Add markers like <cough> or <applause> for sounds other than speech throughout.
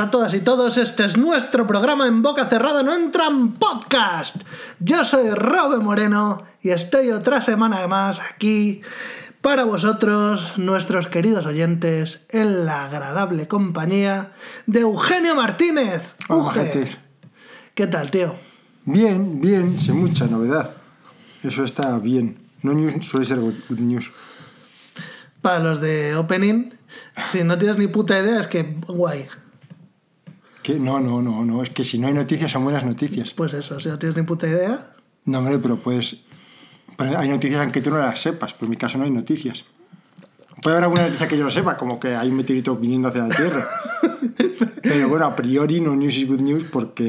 A todas y todos. Este es nuestro programa en boca cerrada, no entran podcast. Yo soy Robe Moreno y estoy otra semana más aquí para vosotros, nuestros queridos oyentes, en la agradable compañía de Eugenio Martínez. Uge. ¿Qué tal, tío? Bien, bien, sin mucha novedad. Eso está bien. No news suele ser good news. Para los de Opening, si no tienes ni puta idea, es que guay. Que no, no, no, no. Es que si no hay noticias son buenas noticias. Pues eso, si no tienes ni puta idea, No, hombre, pero puedes. pero hay noticias aunque tú no las sepas. Pues en mi caso no hay noticias. Puede haber alguna noticia que yo no sepa, como que hay un meteorito viniendo hacia la Tierra. <laughs> Pero bueno, a priori no news is good news porque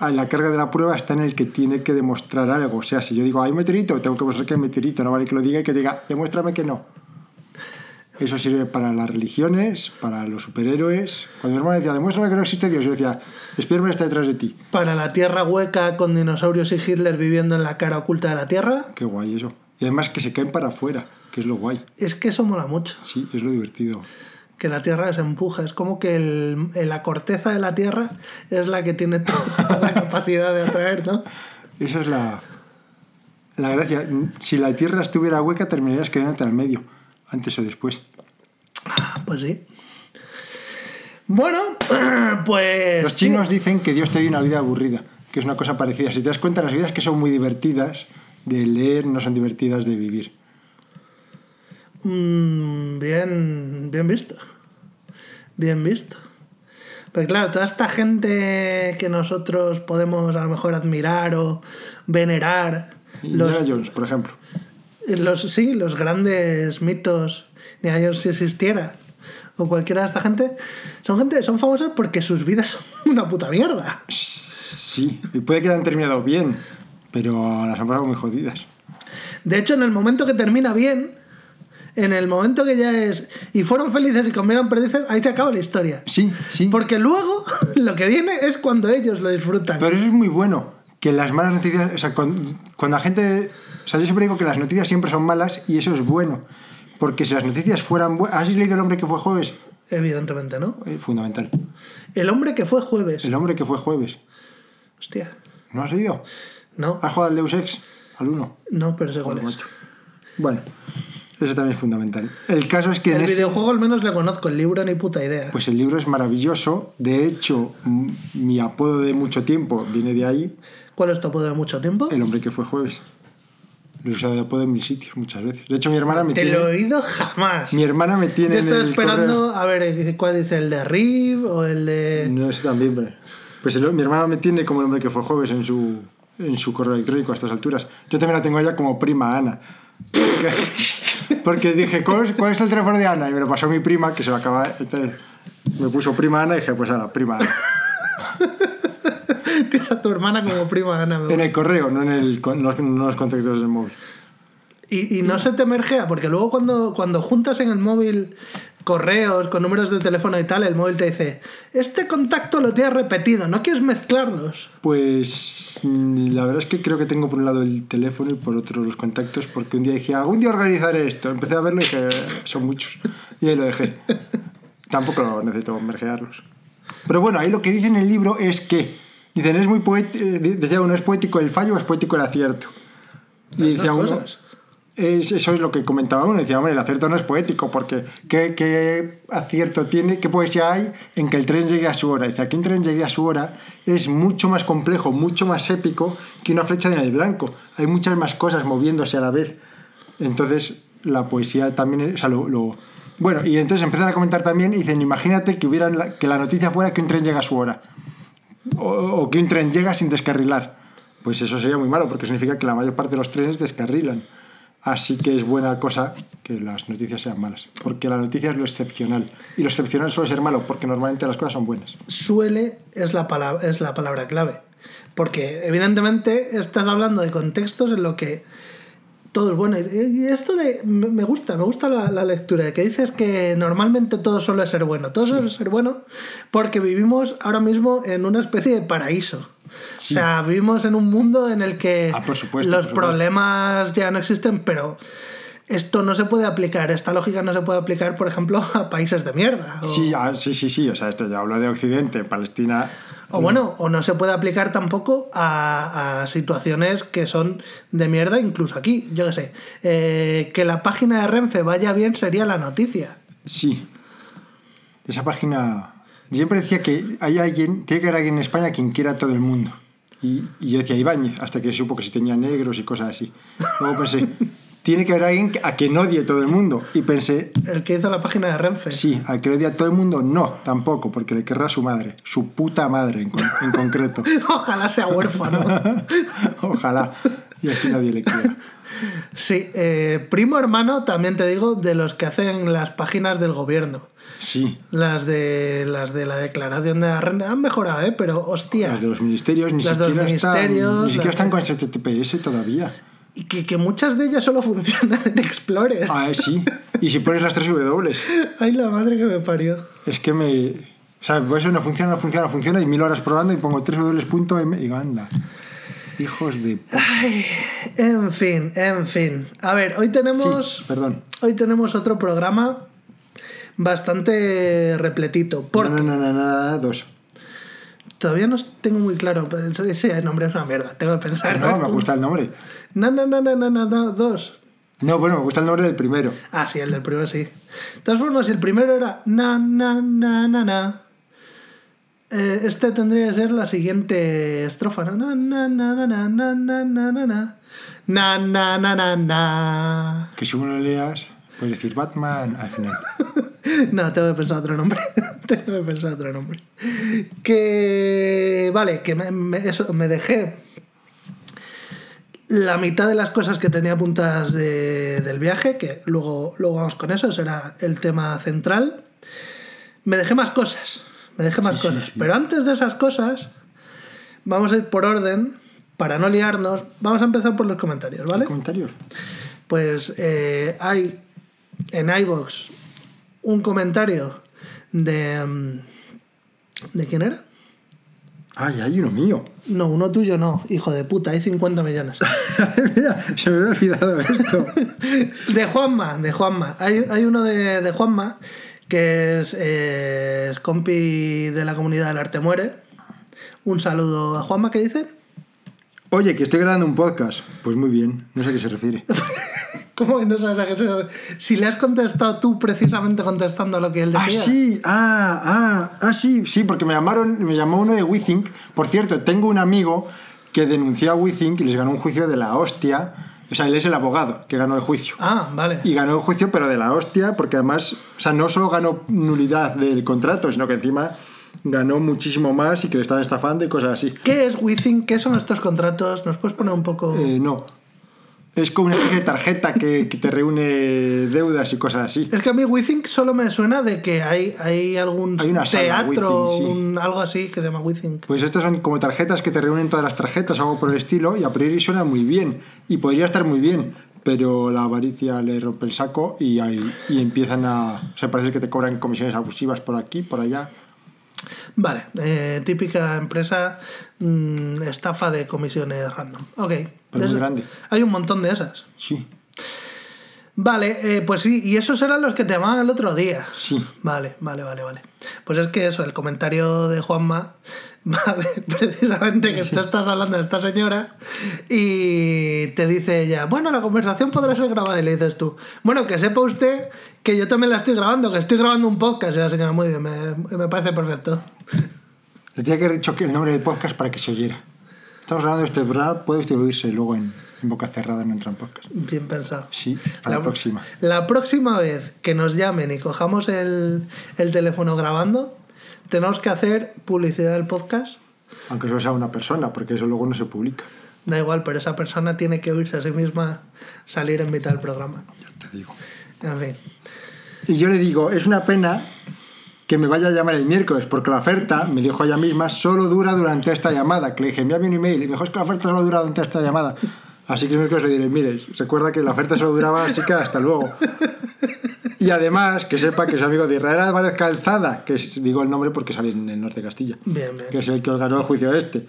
la carga de la prueba está en el que tiene que demostrar algo. O sea, si yo digo hay un meteorito, tengo que mostrar que hay meteorito. No vale que lo diga y que diga demuéstrame que no. Eso sirve para las religiones, para los superhéroes. Cuando mi hermano decía, demuéstrame que no existe Dios, yo decía, Spiderman está detrás de ti. para la Tierra hueca con dinosaurios y Hitler viviendo en la cara oculta de la Tierra, Qué guay eso. Y además que se caen para afuera, que es lo guay. es que eso mola mucho. Sí, es lo divertido. Que la Tierra se empuja. Es como que el- la corteza de la Tierra es la que tiene to- toda la capacidad de atraer, ¿no? Esa es la, la gracia. Si la Tierra estuviera hueca, terminarías quedándote al medio, antes o después. Pues sí. Bueno, <clears throat> pues... Los chinos dicen que Dios te dio una vida aburrida, que es una cosa parecida. Si te das cuenta, las vidas que son muy divertidas de leer no son divertidas de vivir. Mm, bien, bien visto. Bien visto. Pero claro, toda esta gente que nosotros podemos a lo mejor admirar o venerar, los, Jones, por ejemplo. Los, sí, los grandes mitos, ni a ellos si existiera, o cualquiera de esta gente, son gente, son famosas porque sus vidas son <laughs> una puta mierda. Sí, y puede que hayan terminado bien, pero las han pasado muy jodidas. De hecho, en el momento que termina bien, en el momento que ya es. y fueron felices y comieron perdices, ahí se acaba la historia. Sí, sí. Porque luego <laughs> lo que viene es cuando ellos lo disfrutan. Pero eso es muy bueno, que las malas noticias, o sea, cuando, cuando la gente, sea, yo siempre digo que las noticias siempre son malas y eso es bueno, porque si las noticias fueran buenas, ¿has leído El hombre que fue jueves? Evidentemente, ¿no? Eh, fundamental. El hombre que fue jueves. El hombre que fue jueves. Hostia. ¿No has leído? No, ¿Has jugado al Deus Ex? Al 1. no, pero sé cuál es. Bueno, eso también es fundamental. El caso es que en El ese- videojuego al menos le conozco, el libro ni puta idea. pues el libro es maravilloso. De hecho, mi apodo de mucho tiempo viene de ahí. ¿Cuál es tu apodo de mucho tiempo? El hombre que fue jueves. Lo he usado de apodo en mis sitios muchas veces. De hecho, mi hermana me Te tiene. lo he oído jamás. Mi hermana me tiene. Yo estaba esperando, correo- a ver, eh, ¿cuál dice? ¿El de Riv o el de.? No, eso también, pero- Pues el- mi hermana me tiene como el hombre que fue jueves en su, en su correo electrónico a estas alturas. Yo también la tengo a ella como prima Ana. Porque, <laughs> porque dije, ¿cuál es, cuál es el teléfono de Ana? Y me lo pasó mi prima, que se lo acaba. Entonces me puso prima Ana y dije, pues ahora, prima Ana. <laughs> <laughs> Tienes a tu hermana como prima Ana. En el correo, no en, el, no los contactos del móvil. Y, y no se te mergea, porque luego cuando, cuando juntas en el móvil correos con números de teléfono y tal, el móvil te dice, este contacto lo tienes repetido, ¿no quieres mezclarlos? Pues mm, la verdad es que creo que tengo por un lado el teléfono y por otro los contactos, porque un día dije, algún día organizaré esto. Empecé a verlo y dije, son muchos. Y ahí lo dejé. <laughs> Tampoco necesito mergearlos. Pero bueno, ahí lo que dice en el libro es que, dicen, es muy poético, decía uno, es poético el fallo o es poético el acierto. Y Las decía uno, es, eso es lo que comentaba uno, decía, hombre, el acierto no es poético, porque ¿qué, qué acierto tiene, qué poesía hay en que el tren llegue a su hora? Dice, que un tren llegue a su hora es mucho más complejo, mucho más épico que una flecha en el blanco. Hay muchas más cosas moviéndose a la vez. Entonces, la poesía también es, o sea, lo, lo- Bueno, y entonces empiezan a comentar también, y dicen, imagínate que, hubieran la- que la noticia fuera que un tren llega a su hora. O, que un tren llega sin descarrilar. Pues eso sería muy malo, porque significa que la mayor parte de los trenes descarrilan. Así que es buena cosa que las noticias sean malas. Porque la noticia es lo excepcional. Y lo excepcional suele ser malo, porque normalmente las cosas son buenas. Suele es la palabra, es la palabra clave. Porque evidentemente estás hablando de contextos en lo que todo es bueno. Y esto de. Me gusta, me gusta la, la lectura, de que dices que normalmente todo suele ser bueno. Todo suele ser bueno porque vivimos ahora mismo en una especie de paraíso. Sí. O sea, vivimos en un mundo en el que Ah, supuesto, los problemas ya no existen, pero esto no se puede aplicar, esta lógica no se puede aplicar, por ejemplo, <laughs> a países de mierda. O, Sí, ah, sí, sí, sí. O sea, esto ya hablo de Occidente, Palestina. O bueno, o no se puede aplicar tampoco a, a situaciones que son de mierda, incluso aquí, yo qué sé. Eh, que la página de Renfe vaya bien sería la noticia. Sí. Esa página. Siempre decía que hay alguien, tiene que haber alguien en España quien quiera a todo el mundo. Y, y yo decía Ibáñez, hasta que supo que si tenía negros y cosas así. Luego pensé, tiene que haber alguien a quien odie todo el mundo. Y pensé, El que hizo la página de Renfe. sí, al que odia a todo el mundo, no, tampoco, porque le querrá a su madre, su puta madre en, con- en concreto. <laughs> Ojalá sea huérfano. <laughs> Ojalá. Y así nadie le quiera. Sí, eh, primo hermano, también te digo, de los que hacen las páginas del gobierno. Sí. Las de las de la declaración de la renta han mejorado, ¿eh? Pero hostia. Las de los ministerios ni Las de los siquiera están, ni siquiera están con HTTPS todavía. Y que, que muchas de ellas solo funcionan en Explorer. Ah, sí. Y si pones las tres W, Ay, la madre que me parió. es que me. O sea, pues eso no funciona, no funciona, no funciona, y mil horas probando y pongo 3 w.m y anda. Hijos de. Ay, en fin, en fin. A ver, hoy tenemos. Sí, perdón. Hoy tenemos otro programa bastante repletito. Porque No, no, no, no, no, dos. todavía no tengo muy claro. Ese ese nombre es una mierda. Tengo que pensar. No, me gusta el nombre. No, no, no, no, no, no, dos. No, bueno, me gusta el nombre del primero. Ah, sí, el del primero sí. De todas formas, el primero era na, na, na, na, na. eh, este tendría que ser la siguiente estrofa. Na, na, na, na, na, na, na, na, na, na. Na, na, na, na, na. Que si uno leas, puedes decir Batman al final. No, tengo que pensar otro nombre. tengo que pensar otro nombre. Que. Vale, que me, me- eso, me dejé la mitad de las cosas que tenía apuntadas de- del viaje, que luego, luego vamos con eso, será el tema central. Me dejé más cosas. Me dejé más Sí, cosas. sí. Pero antes de esas cosas, vamos a ir por orden. Para no liarnos, vamos a empezar por los comentarios, ¿vale? ¿Comentarios? Pues eh, hay en iBox un comentario de. mm, ¿De quién era? Ay, hay uno mío. No, uno tuyo no, hijo de puta, hay 50 millones. <laughs> Mira, se me había olvidado esto. <laughs> De Juanma, de Juanma. Hay, hay uno de, de Juanma que es, eh, es compi de la comunidad del arte muere. Un saludo a Juanma que dice. Oye, que estoy grabando un podcast. Pues muy bien, no sé a qué se refiere. <laughs> ¿Cómo que no sabes a qué se Si le has contestado tú precisamente contestando a lo que él Ah, decía. sí, ah, ah, ah, sí, sí, porque me llamaron, me llamó uno de WeThink. Por cierto, tengo un amigo que denunció a WeThink y les ganó un juicio de la hostia. O sea, él es el abogado que ganó el juicio. Ah, vale. Y ganó el juicio, pero de la hostia, porque además, o sea, no solo ganó nulidad del contrato, sino que encima ganó muchísimo más y que le estaban estafando y cosas así. ¿Qué es WeThink? ¿Qué son estos contratos? ¿Nos puedes poner un poco...? Eh, no. Es como una especie de tarjeta que, que te reúne deudas y cosas así. Es que a mí WeThink solo me suena de que hay, hay algún Hay una teatro, WeThink, sí. algo así que se llama WeThink. Pues estas son como tarjetas que te reúnen todas las tarjetas, algo por el estilo, y a priori suena muy bien. Y podría estar muy bien, pero la avaricia le rompe el saco y, ahí- y empiezan a. O sea, parece que te cobran comisiones abusivas por aquí, por allá. Vale, eh, típica empresa mm, estafa de comisiones random. Ok. Pero De muy esas- grande. Hay un montón de esas. Sí, Vale, eh, pues sí, y esos eran los que te llamaban el otro día. sí. Vale, vale, vale, vale. Pues es que eso, el comentario de Juanma, <laughs> vale, precisamente que tú estás hablando de esta señora y te dice ella, bueno, la conversación podrá ser grabada y le dices tú, bueno, que sepa usted que yo también la estoy grabando, que estoy grabando un podcast. Y la señora, muy bien, me, me parece perfecto. Le tenía que haber dicho que el nombre del podcast para que se oyera. Estamos hablando de este programa, puede usted oírse luego en, en boca cerrada, no entra en podcast. Bien pensado. Sí, para la, próxima. La próxima vez que nos llamen y cojamos el, el teléfono grabando, tenemos que hacer publicidad del podcast. Aunque solo sea una persona, porque eso luego no se publica. Da igual, pero esa persona tiene que oírse a sí misma salir en mitad del programa. Ya te digo. En fin. Y yo le digo, es una pena que me vaya a llamar el miércoles, porque la oferta, me dijo ella misma, solo dura durante esta llamada. Que le dije, envíame un email, y me dijo, es que la oferta solo dura durante esta llamada. Así que el miércoles le diré, mire, recuerda que la oferta solo duraba, así que hasta luego. Y además, que sepa que es amigo de Israel Álvarez Calzada, que es- digo el nombre porque sale en el norte de Castilla, Bien, bien. que es el que os ganó el juicio este.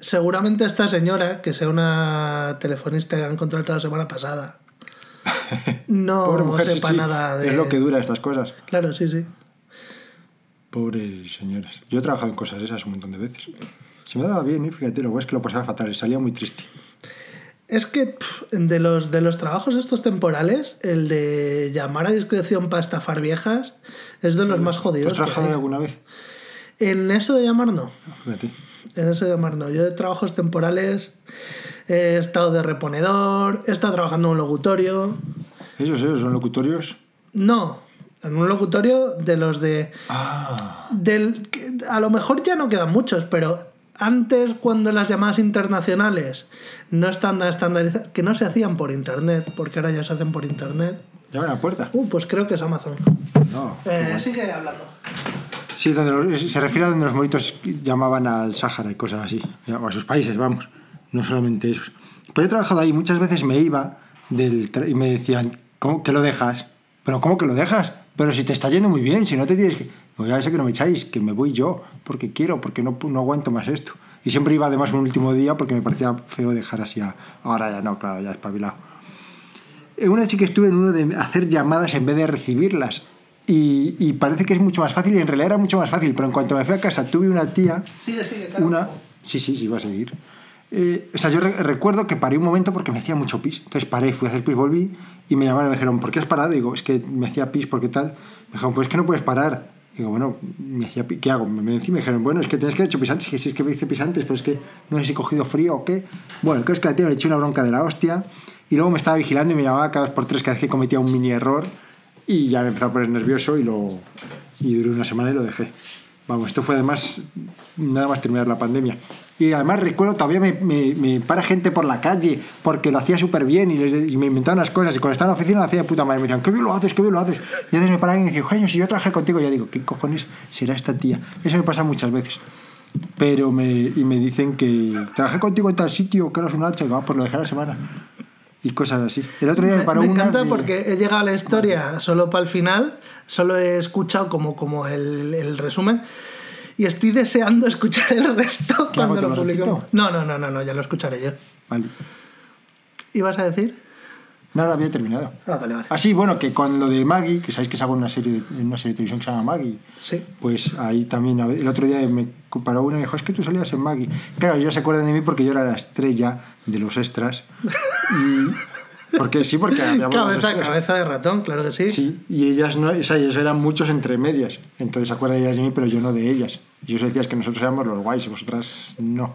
Seguramente esta señora, que sea una telefonista que han contratado la semana pasada, <laughs> no Pobre mujer, sí, sepa sí, nada de... Es lo que dura estas cosas. Claro, sí, sí. Pobres señoras. Yo he trabajado en cosas esas un montón de veces. Se me daba bien, y fíjate, lo bueno es que lo pasaba fatal, salía muy triste. Es que pff, de los, de los trabajos estos temporales, el de llamar a discreción para estafar viejas es de los más ¿Tú jodidos. has trabajado alguna vez? En eso de llamar no. Fíjate. En eso de llamar no. Yo de trabajos temporales he estado de reponedor, he estado trabajando en un locutorio. Esos, esos son locutorios. No, en un locutorio de los de... Ah. Del, a lo mejor ya no quedan muchos, pero antes cuando las llamadas internacionales no están estandarizadas, que no se hacían por internet, porque ahora ya se hacen por internet. Llama a la puerta. Uh, pues creo que es Amazon. No. Eh, sigue hablando. Sí, donde los- se refiere a donde los moritos llamaban al Sáhara y cosas así. O a sus países, vamos. No solamente esos. Pero he trabajado ahí, muchas veces me iba del y me decían, ¿cómo que lo dejas? ¿Pero cómo que lo dejas? Pero si te está yendo muy bien, si no te tienes que... Pues ya sé que no me echáis, que me voy yo, porque quiero, porque no, no aguanto más esto. Y siempre iba además un último día porque me parecía feo dejar así a... Ahora ya no, claro, ya espabilado. Eh, Una vez sí que estuve en uno de hacer llamadas en vez de recibirlas. Y, y parece que es mucho más fácil, y en realidad era mucho más fácil, pero en cuanto me fui a casa tuve una tía, Sigue, sigue, claro. una... Sí, sí, sí, va a seguir. Eh, o sea, yo re- recuerdo que paré un momento porque me hacía mucho pis. Entonces paré, fui a hacer pis, volví y me llamaron y me dijeron, ¿por qué has parado? digo, es que me hacía pis, ¿por qué tal? Me dijeron, pues es que no puedes parar. digo, bueno, me hacía pi- ¿qué hago? Me, me, dijeron, bueno, es que tienes que haber hecho pis antes, que si es que me hice pis antes, pero es que no sé si he cogido frío o qué. Bueno, creo es que la tía me echó una bronca de la hostia y luego me estaba vigilando y me llamaba cada dos por tres cada vez que cometía un mini error y ya me empezó a poner nervioso y lo y duró una semana y lo dejé. Vamos, esto fue además nada más terminar la pandemia. Y además recuerdo, todavía me, me, me para gente por la calle porque lo hacía súper bien y, les- y me inventaban las cosas. Y cuando estaba en la oficina lo hacía de puta madre. Me decían, qué bien lo haces, qué bien lo haces. Y a veces me paraban y me decían, coño, si yo trabajé contigo, ya digo, ¿qué cojones será esta tía? Eso me pasa muchas veces. Pero me, y me dicen que trabajé contigo en tal sitio, que eras un hacha, ah, pues lo dejé a la semana. Y cosas así. El otro día me, paró me una encanta de- porque he llegado a la historia solo para el final, solo he escuchado como, como el, el resumen y estoy deseando <laughs> escuchar el resto ¿Qué hago, cuando lo publiquemos. No, no, no, no, no, ya lo escucharé yo. Vale. ¿Ibas a decir? Nada, había terminado. Ah, vale, vale. Ah, sí, bueno, que con lo de Maggie, que sabéis que salgo en una serie de, en una serie de televisión que se llama Maggie, Sí. pues ahí también, el otro día me paró una y me dijo, es que tú salías en Maggie. Claro, ellos se acuerdan de mí porque yo era la estrella de los extras. <laughs> Y, porque sí, porque había Cabeza, cabeza de ratón, claro que sí. Sí, y ellas no, o sea, ellos eran muchos entre medias. Entonces se acuerdan ellas de mí, pero yo no de ellas. Y yo os decías que nosotros éramos los guays y vosotras no.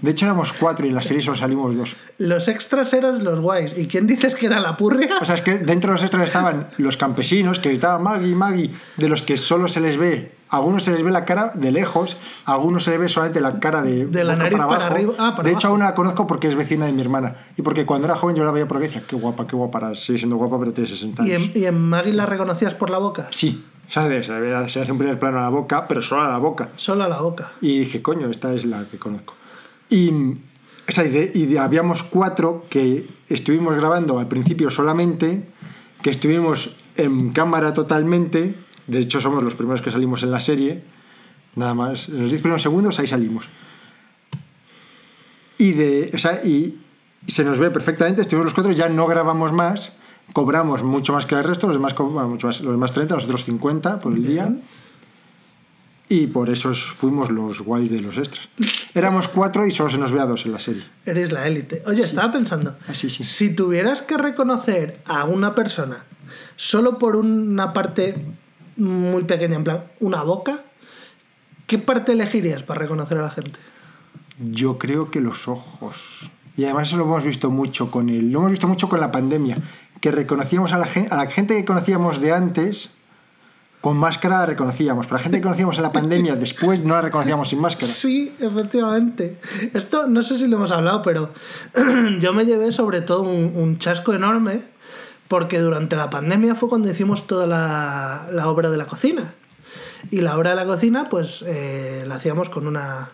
De hecho éramos cuatro y en la serie solo salimos dos. Los extras eran los guays. ¿Y quién dices que era la purria? O sea, es que dentro de los extras estaban los campesinos que gritaban Maggie, Maggie, de los que solo se les ve, a algunos se les ve la cara de lejos, a algunos se les ve solamente la cara de, De la nariz para arriba. Ah, para de hecho, abajo. aún la conozco porque es vecina de mi hermana. Y porque cuando era joven yo la veía por ahí y decía, qué guapa, qué guapa, sigue siendo guapa, pero tiene 60 ¿Y años. en, y en Maggie la reconocías por la boca? Sí, ¿sabes? Se, hace un primer plano a la boca, pero solo a la boca. Solo a la boca. Y dije, coño, esta es la que conozco. Y, o sea, y, de- y de- habíamos cuatro que estuvimos grabando al principio solamente, que estuvimos en cámara totalmente. De hecho, somos los primeros que salimos en la serie. Nada más. En los 10 primeros segundos ahí salimos. Y, de, o sea, y se nos ve perfectamente, estuvimos los cuatro, ya no grabamos más, cobramos mucho más que el resto, los demás, bueno, mucho más, los demás 30, nosotros 50 por el día. Y por eso fuimos los guays de los extras. Éramos cuatro y solo se nos ve a dos en la serie. Eres la élite. Oye, estaba pensando. Ah, sí. Si tuvieras que reconocer a una persona solo por una parte muy pequeña, en plan, una boca, ¿qué parte elegirías para reconocer a la gente? Yo creo que los ojos. Y además eso lo hemos visto mucho con el, lo hemos visto mucho con la pandemia, que reconocíamos a la gente, a la gente que conocíamos de antes con máscara la reconocíamos, pero la gente que conocíamos en la pandemia después no la reconocíamos sin máscara. Sí, efectivamente. Esto no sé si lo hemos hablado, pero <clears throat> yo me llevé sobre todo un, chasco enorme porque durante la pandemia fue cuando hicimos toda la, la obra de la cocina. Y la obra de la cocina, pues eh, la hacíamos con una,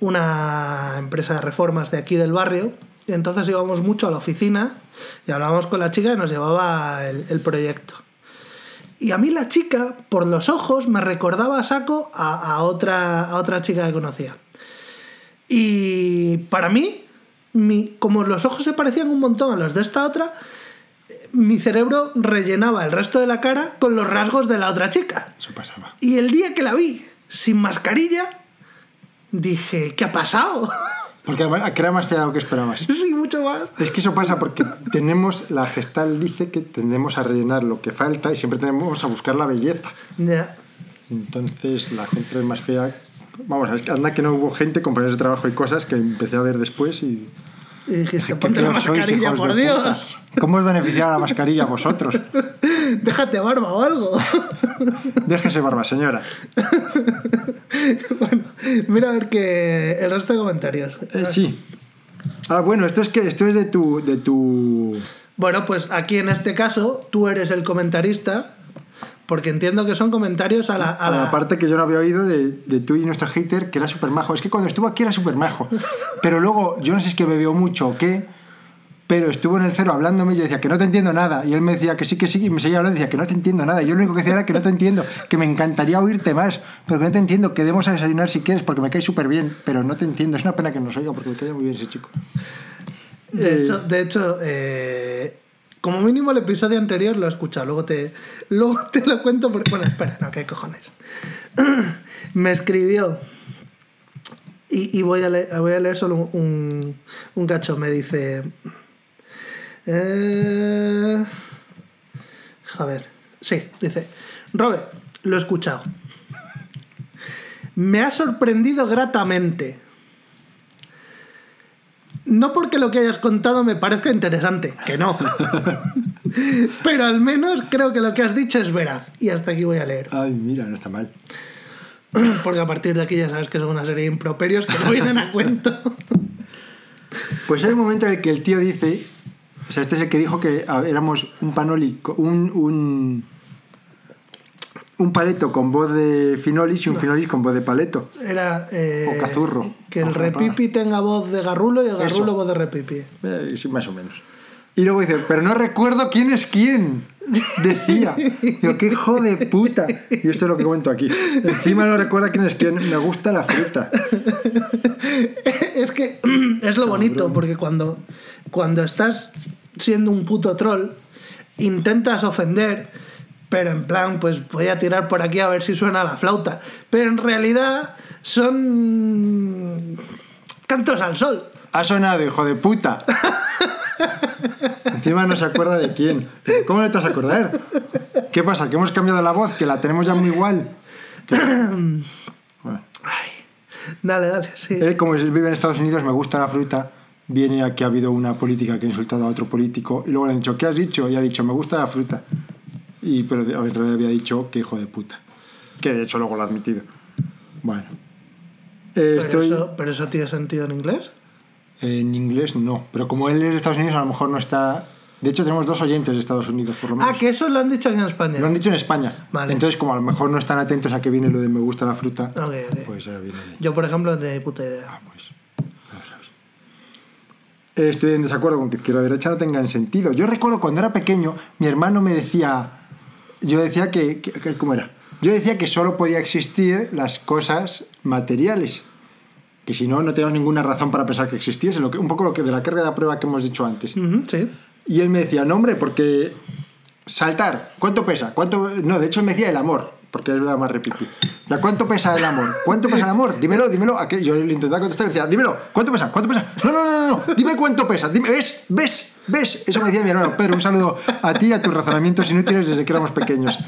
una empresa de reformas de aquí del barrio. Y entonces íbamos mucho a la oficina y hablábamos con la chica y nos llevaba el, el proyecto. Y a mí la chica, por los ojos, me recordaba a saco a, a otra, a otra chica que conocía. Y para mí, mi- como los ojos se parecían un montón a los de esta otra, mi cerebro rellenaba el resto de la cara con los rasgos de la otra chica. Eso pasaba. Y el día que la vi sin mascarilla, dije, ¿qué ha pasado? Porque que era más fea de lo que esperabas. <laughs> sí, mucho más. Es que eso pasa porque tenemos, la gestal dice que tendemos a rellenar lo que falta y siempre tenemos a buscar la belleza. Ya. Entonces la gente es más fea. Vamos, anda que no hubo gente, compañeros de trabajo y cosas que empecé a ver después y. Y dijiste, ¿Qué ponte la mascarilla, por Dios. ¿Cómo os beneficia la mascarilla a vosotros? <laughs> Déjate barba o algo. <laughs> Déjese barba, señora. bueno, mira a ver que el resto de comentarios. Eh, sí. Ah, bueno, esto es que esto es de tu. de tu. Bueno, pues aquí en este caso tú eres el comentarista, porque entiendo que son comentarios a la... A A la... la parte que yo no había oído de, de tú y nuestro hater, que era súper majo. Es que cuando estuvo aquí era súper majo. <laughs> Pero luego, yo no sé si es que bebió mucho o qué, pero estuvo en el cero hablándome y yo decía que no te entiendo nada. Y él me decía que sí, que sí, y me seguía hablando y decía que no te entiendo nada. Y yo lo único que decía era que no te entiendo, que me encantaría oírte más, pero que no te entiendo, que demos a desayunar si quieres, porque me cae súper bien, pero no te entiendo. Es una pena que nos oiga, porque me cae muy bien ese chico. De Eh, hecho, de hecho eh, como mínimo el episodio anterior lo he escuchado. Luego te, luego te lo cuento. Porque, bueno, espera, no, qué cojones. <clears throat> Me escribió. Y, voy, a leer, voy a leer solo un, un cacho. Me dice. eh, joder. Sí, dice. Robert, lo he escuchado. Me ha sorprendido gratamente. No porque lo que hayas contado me parezca interesante, que no. <laughs> Pero al menos creo que lo que has dicho es veraz. Y hasta aquí voy a leer. Ay, mira, no está mal. <clears throat> Porque a partir de aquí ya sabes que son una serie de improperios que no vienen a <laughs> cuento. Pues hay un momento en el que el tío dice, o sea, este es el que dijo que éramos un panoli, co- un, un, un paleto con voz de finolis y un finolis con voz de paleto. Era. eh, O cazurro. Que el repipi tenga voz de garrulo y el Eso. garrulo voz de repipi. Eh, sí, más o menos. Y luego dice, pero no recuerdo quién es quién. Decía. <laughs> Digo, qué hijo de puta. Y esto es lo que cuento aquí. Encima no recuerda quién es quién. Me gusta la fruta. es que <clears throat> es lo bonito, porque cuando, cuando estás siendo un puto troll, intentas ofender, pero en plan, pues voy a tirar por aquí a ver si suena la flauta. Pero en realidad son cantos al sol. Ha sonado, hijo de puta. Encima no se acuerda de quién. ¿Cómo no te vas a acordar? ¿Qué pasa? ¿Que hemos cambiado la voz? ¿Que la tenemos ya muy igual? Bueno. Ay, dale, dale, sí. Él, como vive en Estados Unidos, me gusta la fruta. Viene a que ha habido una política que ha insultado a otro político. Y luego le han dicho, ¿qué has dicho? Y ha dicho, me gusta la fruta. Y, pero a ver, había dicho, que hijo de puta. Que de hecho luego lo ha admitido. Bueno. Eh, pero, estoy. eso, pero eso tiene sentido en inglés. En inglés no, pero como él es de Estados Unidos a lo mejor no está... De hecho tenemos dos oyentes de Estados Unidos por lo menos. Ah, que eso lo han dicho aquí en España. Lo han dicho en España. Vale. Entonces como a lo mejor no están atentos a que viene lo de me gusta la fruta, Ok, ok. pues ya viene. Yo, por ejemplo, no tenía puta idea. Ah, pues no sabes. Estoy en desacuerdo con que izquierda y derecha no tengan sentido. Yo recuerdo cuando era pequeño, mi hermano me decía... Yo decía que... que- que- ¿Cómo era? Yo decía que solo podía existir las cosas materiales. Que si no, no teníamos ninguna razón para pensar que existiese. Lo que, un poco lo que de la carga de la prueba que hemos dicho antes. Sí. Y él me decía, no, hombre, porque saltar, ¿cuánto pesa? ¿Cuánto? No, de hecho me decía el amor, porque él era más repipi. O sea, ¿cuánto pesa el amor? ¿Cuánto pesa el amor? Dímelo, dímelo. ¿A qué? Yo le intentaba contestar y decía, dímelo, ¿cuánto pesa? ¿Cuánto pesa? No, no, no, no, no, dime cuánto pesa. Dime, ¿ves? ¿Ves? ¿Ves? Eso me decía mi hermano. Pedro, un saludo a ti y a tus razonamientos inútiles desde que éramos pequeños.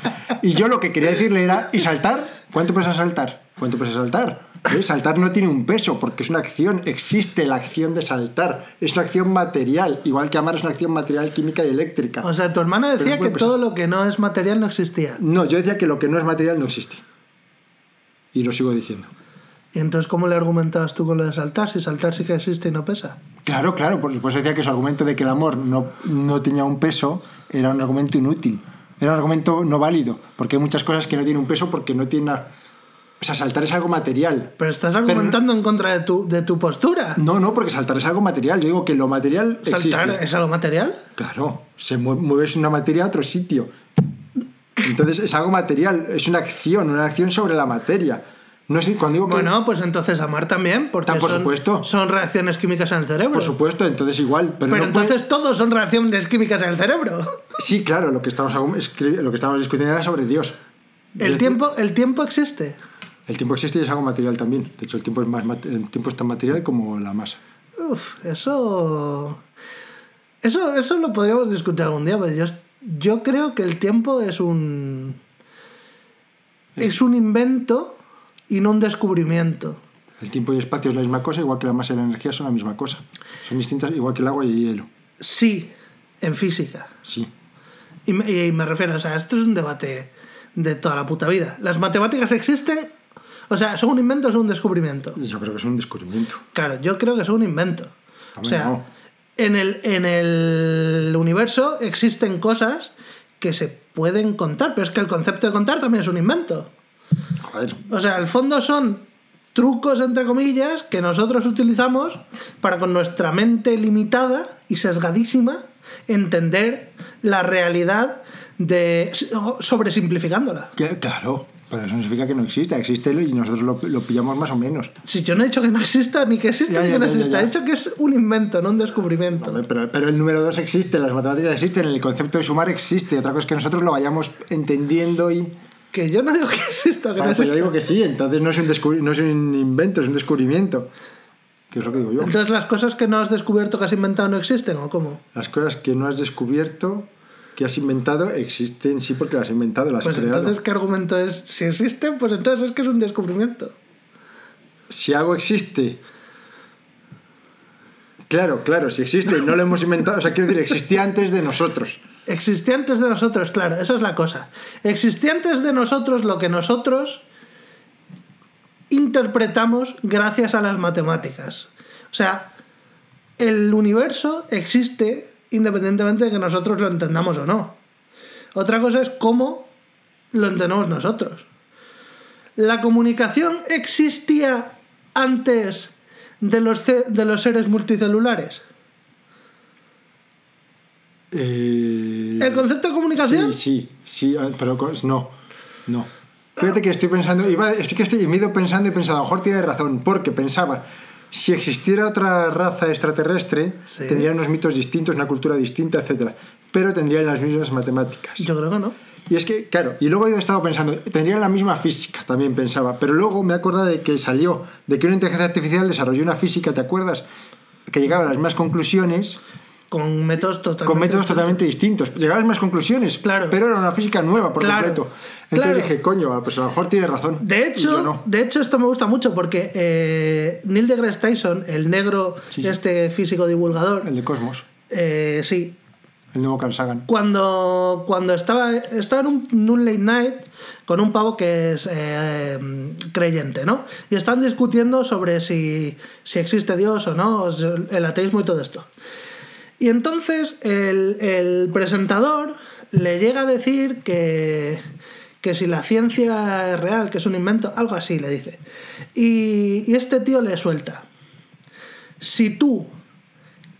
Y yo lo que quería decirle era, ¿y saltar? ¿Cuánto pesa saltar? ¿Cuánto pesa saltar? ¿Eh? Saltar no tiene un peso porque es una acción, existe la acción de saltar, es una acción material, igual que amar es una acción material, química y eléctrica. O sea, tu hermano Pero decía que todo lo que no es material no existía. No, yo decía que lo que no es material no existe. Y lo sigo diciendo. Y entonces, ¿cómo le argumentabas tú con lo de saltar? Si saltar sí que existe y no pesa. Claro, claro, por eso decía que su argumento de que el amor no, no tenía un peso era un argumento inútil, era un argumento no válido, porque hay muchas cosas que no tienen un peso porque no tienen... una- O sea, saltar es algo material. Pero estás argumentando en contra de tu, de tu postura. No, no, porque saltar es algo material. Yo digo que lo material ¿Saltar existe. es algo material? Claro, se mue- mueves una materia a otro sitio. Entonces es algo material, es una acción, una acción sobre la materia. No sé, cuando digo que... Bueno, pues entonces amar también, porque Ah, por son, supuesto. son reacciones químicas en el cerebro. Por supuesto, entonces igual. Pero, Pero no puede- entonces todos son reacciones químicas en el cerebro. Sí, claro, lo que estamos lo que estábamos discutiendo era sobre Dios. El decir, tiempo, el tiempo existe. El tiempo existe y es algo material también. De hecho, el tiempo es, más, el tiempo es tan material como la masa. Uf, eso. Eso, eso lo podríamos discutir algún día, pero yo, yo creo que el tiempo es un. Es un invento y no un descubrimiento. El tiempo y el espacio es la misma cosa, igual que la masa y la energía son la misma cosa. Son distintas, igual que el agua y el hielo. Sí, en física. Sí. Y me, y me refiero, o sea, esto es un debate de toda la puta vida. ¿Las matemáticas existen? O sea, ¿son un invento o son un descubrimiento? Yo creo que es un descubrimiento. Claro, yo creo que son un invento. O sea, no. en, el, en el universo existen cosas que se pueden contar, pero es que el concepto de contar también es un invento. Joder. O sea, al fondo son trucos, entre comillas, que nosotros utilizamos para con nuestra mente limitada y sesgadísima entender la realidad de sobresimplificándola. Que- claro, pero eso no significa que no exista. Existe y nosotros lo, lo pillamos más o menos. Si yo no he dicho que no exista, ni que exista Ya, ni ya, que no exista, ya. he dicho que es un invento, no un descubrimiento. Pero el número 2 existe, las matemáticas existen, el concepto de sumar existe. Otra cosa es que nosotros lo vayamos entendiendo y... Que yo no digo que exista, que Ah, no pues yo digo que sí, entonces no es, un no es un invento, es un descubrimiento. Que es lo que digo yo. Entonces las cosas que no has descubierto que has inventado no existen, ¿o cómo? Las cosas que no has descubierto, que has inventado, existen sí porque las has inventado, las Pues has creado. entonces, ¿qué argumento es? Si existen, pues entonces es que es un descubrimiento. Si algo existe... Claro, claro, si existe y no lo hemos inventado, o sea, quiero decir, existía antes de nosotros. Existía antes de nosotros, claro, esa es la cosa. Existía antes de nosotros lo que nosotros interpretamos gracias a las matemáticas. O sea, el universo existe independientemente de que nosotros lo entendamos o no. Otra cosa es cómo lo entendemos nosotros. La comunicación existía antes de los, de los seres multicelulares. Eh, ¿El concepto de comunicación? Sí, sí, sí, ah, pero no, no. Fíjate que estoy pensando, iba, es que estoy, me he ido pensando y pensando, a lo mejor tiene razón, porque pensaba, si existiera otra raza extraterrestre, Sí. tendrían unos mitos distintos, una cultura distinta, etcétera, pero tendrían las mismas matemáticas. Yo creo que no. Y es que, claro, y luego he estado pensando, tendrían la misma física, también pensaba, pero luego me he acordado de que salió, de que una inteligencia artificial desarrolló una física, ¿te acuerdas? Que llegaba a las mismas conclusiones Con métodos totalmente. con métodos totalmente distintos. Llegaba a las mismas conclusiones, Claro. pero era una física nueva por Claro, completo. Entonces claro. dije, coño, pues a lo mejor tiene razón. De hecho, no. de hecho, esto me gusta mucho porque eh, Neil deGrasse Tyson, el negro, Sí, sí. este físico divulgador, El de Cosmos, eh, sí, el nuevo Carl Sagan. cuando, cuando estaba, estaba en, un, en un late night con un pavo que es eh, creyente, ¿no? Y están discutiendo sobre si, si existe Dios o no, el ateísmo y todo esto. Y entonces el, presentador le llega a decir que, que si la ciencia es real, que es un invento, algo así le dice. Y, este tío le suelta. Si tú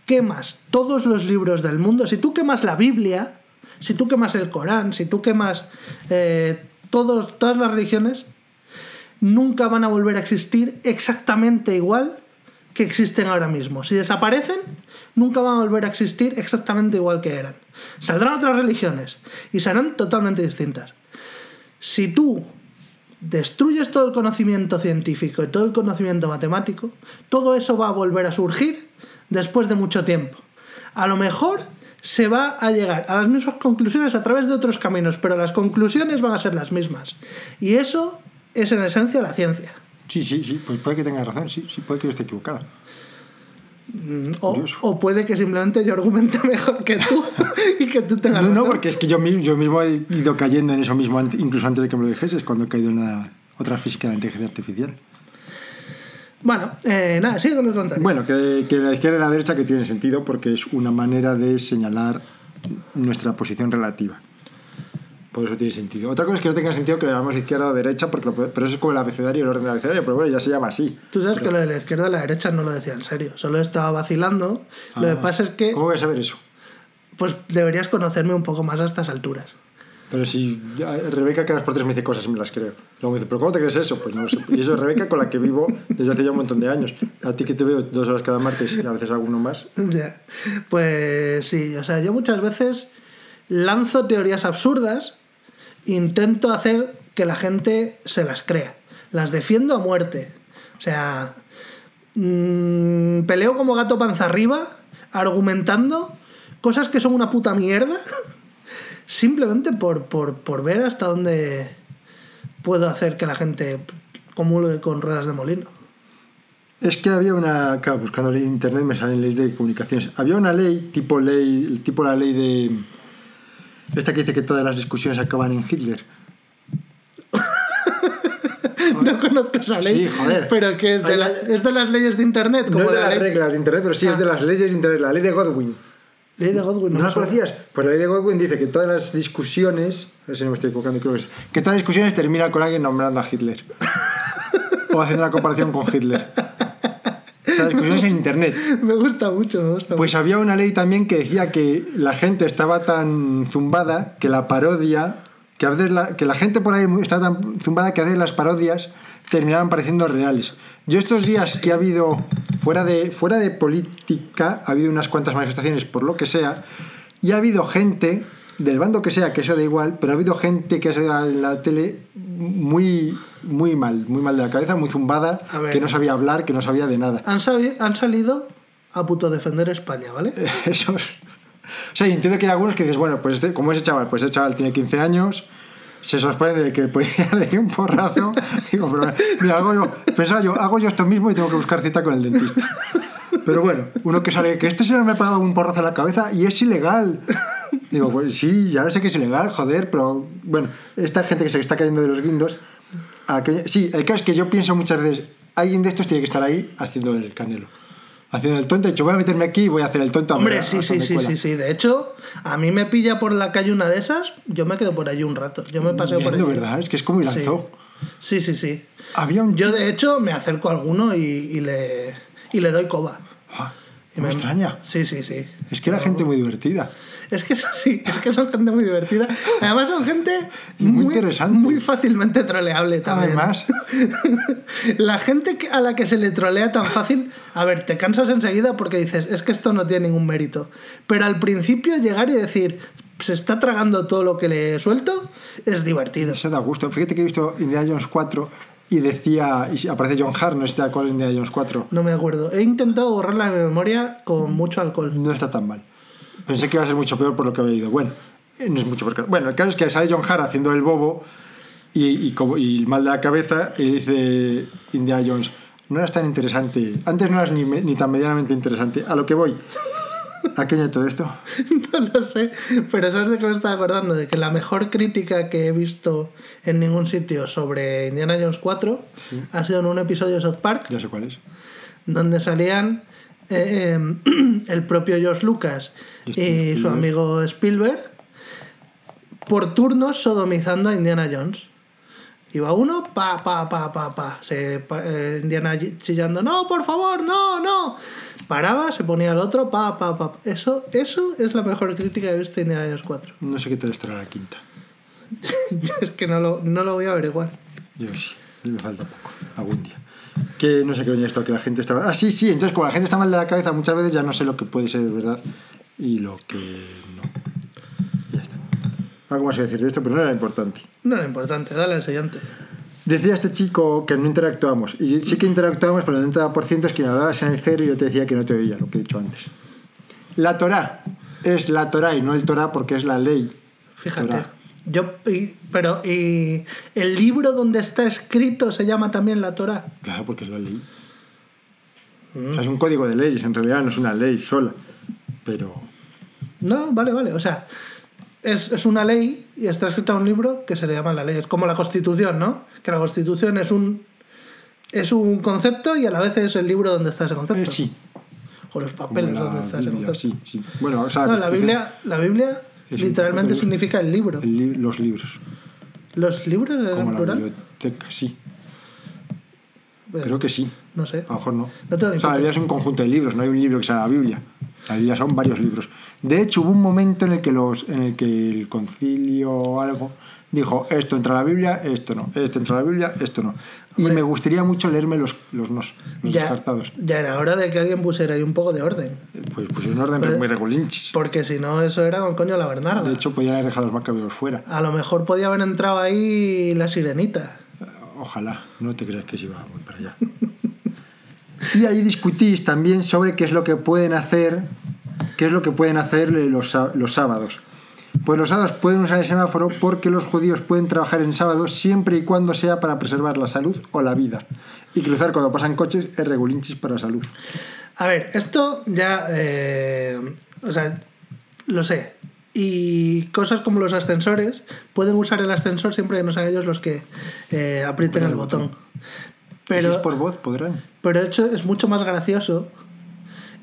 quemas todos los libros del mundo, si tú quemas la Biblia, si tú quemas el Corán, si tú quemas eh, todas las religiones, nunca van a volver a existir exactamente igual que existen ahora mismo. Si desaparecen, nunca van a volver a existir exactamente igual que eran. Saldrán otras religiones y serán totalmente distintas. Si tú destruyes todo el conocimiento científico y todo el conocimiento matemático, todo eso va a volver a surgir después de mucho tiempo. A lo mejor se va a llegar a las mismas conclusiones a través de otros caminos, pero las conclusiones van a ser las mismas. Y eso es en esencia la ciencia. Sí, sí, sí, pues puede que tenga razón, sí, sí, puede que yo esté equivocada. O, Curioso. o puede que simplemente yo argumente <laughs> mejor que tú y que tú tengas No, no, porque es que yo mismo, yo mismo he ido cayendo en eso mismo, incluso antes de que me lo dijeses, cuando he caído en la otra física de la inteligencia artificial. Bueno, eh, nada, sigue con los contrarios. Bueno, que, que la izquierda y la derecha que tiene sentido porque es una manera de señalar nuestra posición relativa. Por eso tiene sentido. Otra cosa es que no tenga sentido que le llamamos izquierda o derecha, porque lo- pero eso es como el abecedario el orden del abecedario, pero bueno, ya se llama así. Tú sabes que lo de la izquierda y la derecha no lo decía en serio, solo estaba vacilando. Lo que Ah, pasa es que ¿Cómo voy a saber eso? pues deberías conocerme un poco más a estas alturas. Pero si Rebeca cada por tres me dice cosas y me las creo. Luego me dice, ¿pero cómo te crees eso? Pues no lo sé. Y eso es Rebeca con la que vivo desde hace ya un montón de años. A ti que te veo dos horas cada martes y a veces alguno más. <laughs> Ya. Pues sí, o sea, yo muchas veces lanzo teorías absurdas, intento hacer que la gente se las crea, las defiendo a muerte. O sea, mm, peleo como gato panza arriba, argumentando cosas que son una puta mierda, <laughs> simplemente por, por, por ver hasta dónde puedo hacer que la gente comulgue con ruedas de molino. Es que había una, claro, buscando ley de internet me salen leyes de comunicaciones. Había una ley, tipo ley, tipo la ley de esta que dice que todas las discusiones acaban en Hitler. <laughs> No conozco esa ley. Sí, joder. Pero que es de, la- es de las leyes de internet. Como No es de la las reglas de internet, pero sí es de las leyes de internet, la ley de Godwin. ley de Godwin. ¿No me la conocías? Pues la ley de Godwin dice que todas las discusiones, a ver si no me estoy equivocando, creo que es, que todas las discusiones terminan con alguien nombrando a Hitler. <laughs> o haciendo una comparación con Hitler. Discusiones en internet. <laughs> Me gusta mucho, me gusta Pues había una ley también que decía que la gente estaba tan zumbada que la parodia, que a veces la, que la gente por ahí está tan zumbada que a veces las parodias terminaban pareciendo reales. Yo estos días que ha habido, fuera de, fuera de política, ha habido unas cuantas manifestaciones por lo que sea, y ha habido gente, del bando que sea, que eso da igual, pero ha habido gente que ha salido en la tele muy, muy mal, muy mal de la cabeza, muy zumbada, ver. que no sabía hablar, que no sabía de nada. Han, han salido a puto defender España, ¿vale? <laughs> Eso es- O sea, entiendo que hay algunos que dices, bueno, pues este, como ese chaval, pues ese chaval tiene 15 años, se sorprende de que el policía le dé un porrazo. <laughs> Digo, pero mira, hago yo, pensaba yo, hago yo esto mismo y tengo que buscar cita con el dentista. Pero bueno, uno que sale, que este señor me ha pegado un porrazo en la cabeza y es ilegal. Digo, pues sí, ya sé que es ilegal, joder, pero bueno, esta gente que se está cayendo de los guindos. Aquella- sí, el caso es que yo pienso muchas veces, alguien de estos tiene que estar ahí haciendo el canelo. Haciendo el tonto, he dicho, voy a meterme aquí y voy a hacer el tonto. a Hombre, a- sí, hasta sí, sí, sí, sí. De hecho, a mí me pilla por la calle una de esas, yo me quedo por allí un rato. Yo me paseo por allí. ¿verdad? Es que es como ir al Sí. zoo. Sí, sí, sí. Había un... Yo, de hecho, me acerco a alguno y, y le, y le doy coba. Ah, Y me me- extraña. Sí, sí, sí. Es que era gente muy divertida. Es que sí, es que son gente muy divertida. Además son gente Y muy interesante. muy fácilmente troleable también. Además, <laughs> La gente a la que se le trolea tan fácil, a ver, te cansas enseguida porque dices, es que esto no tiene ningún mérito. Pero al principio llegar y decir, se está tragando todo lo que le suelto, es divertido. se da gusto. Fíjate que he visto Indiana Jones 4 y decía, y aparece John Hart, no acuerdas de Indiana Jones 4. No me acuerdo. He intentado borrarla de mi memoria con mucho alcohol. No está tan mal. Pensé que iba a ser mucho peor por lo que había ido. Bueno, eh, no es mucho peor. Bueno, el caso es que sale John Hart haciendo el bobo y, y, como, y el mal de la cabeza y dice Indiana Jones, no eras tan interesante. Antes no eras ni, tan medianamente interesante. A lo que voy. ¿A qué todo esto? <laughs> No lo sé, pero ¿sabes de qué me estaba acordando? De que la mejor crítica que he visto en ningún sitio sobre Indiana Jones 4 ha sido en un episodio de South Park Ya sé cuál es. donde salían eh, eh, <clears throat> el propio George Lucas Y Steve su amigo Spielberg por turnos sodomizando a Indiana Jones. Iba uno, pa, pa, pa, pa, pa. Se, pa- eh, Indiana chillando, no, por favor, no, no. Paraba, se ponía el otro, pa, pa, pa. Eso, eso es la mejor crítica que he visto de Indiana Jones 4. No sé qué tal estará la quinta. <laughs> es que no lo, no lo voy a averiguar. Yo sí, me falta poco, algún día. Que no sé qué venía esto, que la gente estaba... Ah, sí, sí, entonces como la gente está mal de la cabeza muchas veces ya no sé lo que puede ser verdad y lo que no. Ya está. Algo más que decir de esto, pero no era importante. No era importante, dale al siguiente. Decía este chico que no interactuamos, y sí que interactuamos, pero el 90% es que me hablabas en el cero y yo te decía que no te oía, lo que he dicho antes. La Torá es la Torá y no el Torá porque es la ley. Fíjate. Torá. Yo, y- pero, y el libro donde está escrito se llama también la Torah. Claro, porque es la ley. O sea, es un código de leyes, en realidad no es una ley sola. Pero No, vale, vale. O sea, es, es una ley y está escrita en un libro que se le llama la ley. Es como la Constitución, ¿no? Que la Constitución es un es un concepto y a la vez es el libro donde está ese concepto. eh, sí, O los papeles la donde está ese concepto. sí, sí. Bueno, o sea, No, la Constitución, Biblia, la Biblia un literalmente significa el libro. el li- los libros, ¿Los libros en como la plural? biblioteca, sí. Creo que sí. No sé. A lo mejor no. No o sea, la Biblia es un conjunto de libros, no hay un libro que sea la Biblia. Biblia son varios libros. De hecho, hubo un momento en el que, los, en el, que el concilio o algo dijo, esto entra a la Biblia, esto no, esto entra a la Biblia, esto no. Y Hombre. me gustaría mucho leerme los, los nos, los Ya, descartados. ya era hora de que alguien pusiera ahí un poco de orden. Pues, pues en orden Pero- muy regulinchis. Porque si no, eso era con coño la Bernarda. De hecho, podían haber dejado los macabeos fuera. A lo mejor podía haber entrado ahí la sirenita. Ojalá, no te creas que se iba muy para allá. <laughs> Y ahí discutís también sobre qué es lo que pueden hacer, qué es lo que pueden hacer los, los sábados. Pues los sábados pueden usar el semáforo porque los judíos pueden trabajar en sábados siempre y cuando sea para preservar la salud o la vida. Y cruzar cuando pasan coches es regulinchis para la salud. A ver, esto ya. eh, o sea, lo sé. Y cosas como los ascensores pueden usar el ascensor siempre que no sean ellos los que eh, aprieten el botón. Pero, si es por voz, podrán. pero de hecho es mucho más gracioso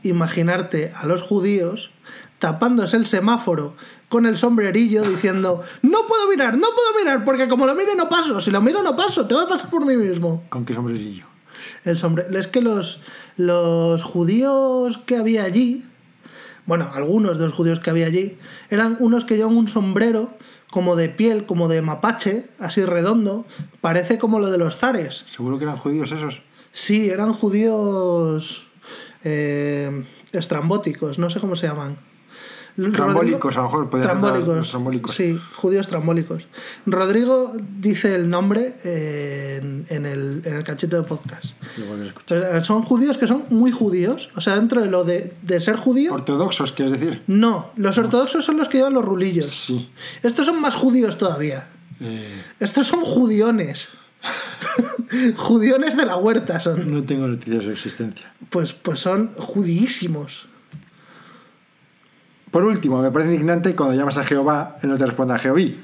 imaginarte a los judíos tapándose el semáforo con el sombrerillo diciendo no puedo mirar, no puedo mirar, porque como lo mire no paso, si lo miro no paso, te voy a pasar por mí mismo. ¿Con qué sombrerillo? El sombre... Es que los, los judíos que había allí, bueno, algunos de los judíos que había allí, eran unos que llevan un sombrero como de piel, como de mapache, así redondo, parece como lo de los zares. Seguro que eran judíos esos. Sí, eran judíos eh, estrambóticos, no sé cómo se llaman. Trambólicos, a lo mejor, podrían ser Trambólicos. trambólicos. Sí, judíos trambólicos. Rodrigo dice el nombre eh, en, en el, en el cachito de podcast. Son judíos que son muy judíos. O sea, dentro de lo de, de ser judío. Ortodoxos, quieres decir. No, los ortodoxos son los que llevan los rulillos. Sí. Estos son más judíos todavía. Eh, Estos son judiones. <laughs> judiones de la huerta son. no tengo noticias de su existencia. Pues, pues son judísimos. Por último, me parece indignante cuando llamas a Jehová, él no te responde a Jehoví.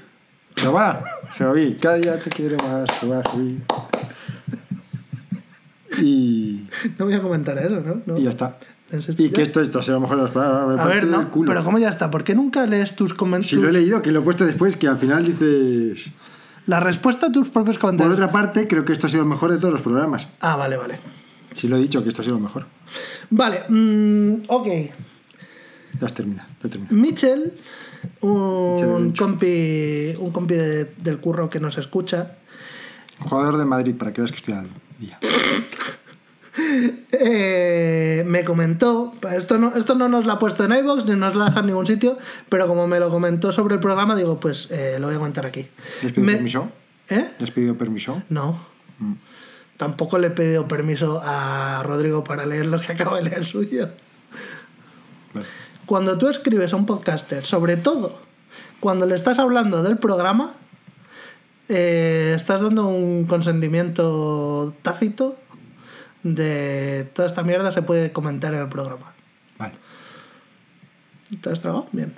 Jehová, Jehoví, cada día te quiero más, Jehová, Jehoví. Y, No voy a comentar eso, ¿no? No. y ya está. Es Y que esto, esto sea lo mejor de los A ver, no, culo. pero ¿cómo ya está? ¿Por qué nunca lees tus Si lo he comentarios? leído, que lo he puesto después, que al final dices. La respuesta a tus propios Por comentarios. otra parte, creo que esto ha sido el mejor de todos los programas. Ah, vale, vale. Si lo he dicho, que esto ha sido lo mejor. Vale, mm, ok. Ya has terminado, ya termina. Mitchell, un compi, un compi de- del curro que nos escucha, Jugador de Madrid, para que veas que estoy al día. <laughs> eh, me comentó, esto no, esto no nos lo ha puesto en iVoox ni nos lo ha dejado en ningún sitio, pero como me lo comentó sobre el programa, digo, pues eh, lo voy a comentar aquí. ¿Les pido Me- permiso? ¿Eh? ¿Les pido permiso? No. Tampoco le he pedido permiso a Rodrigo para leer lo que acabo de leer suyo. Vale. Cuando tú escribes a un podcaster, sobre todo cuando le estás hablando del programa, eh, estás dando un consentimiento tácito de toda esta mierda se puede comentar en el programa. Vale. ¿Te has tragado? Bien.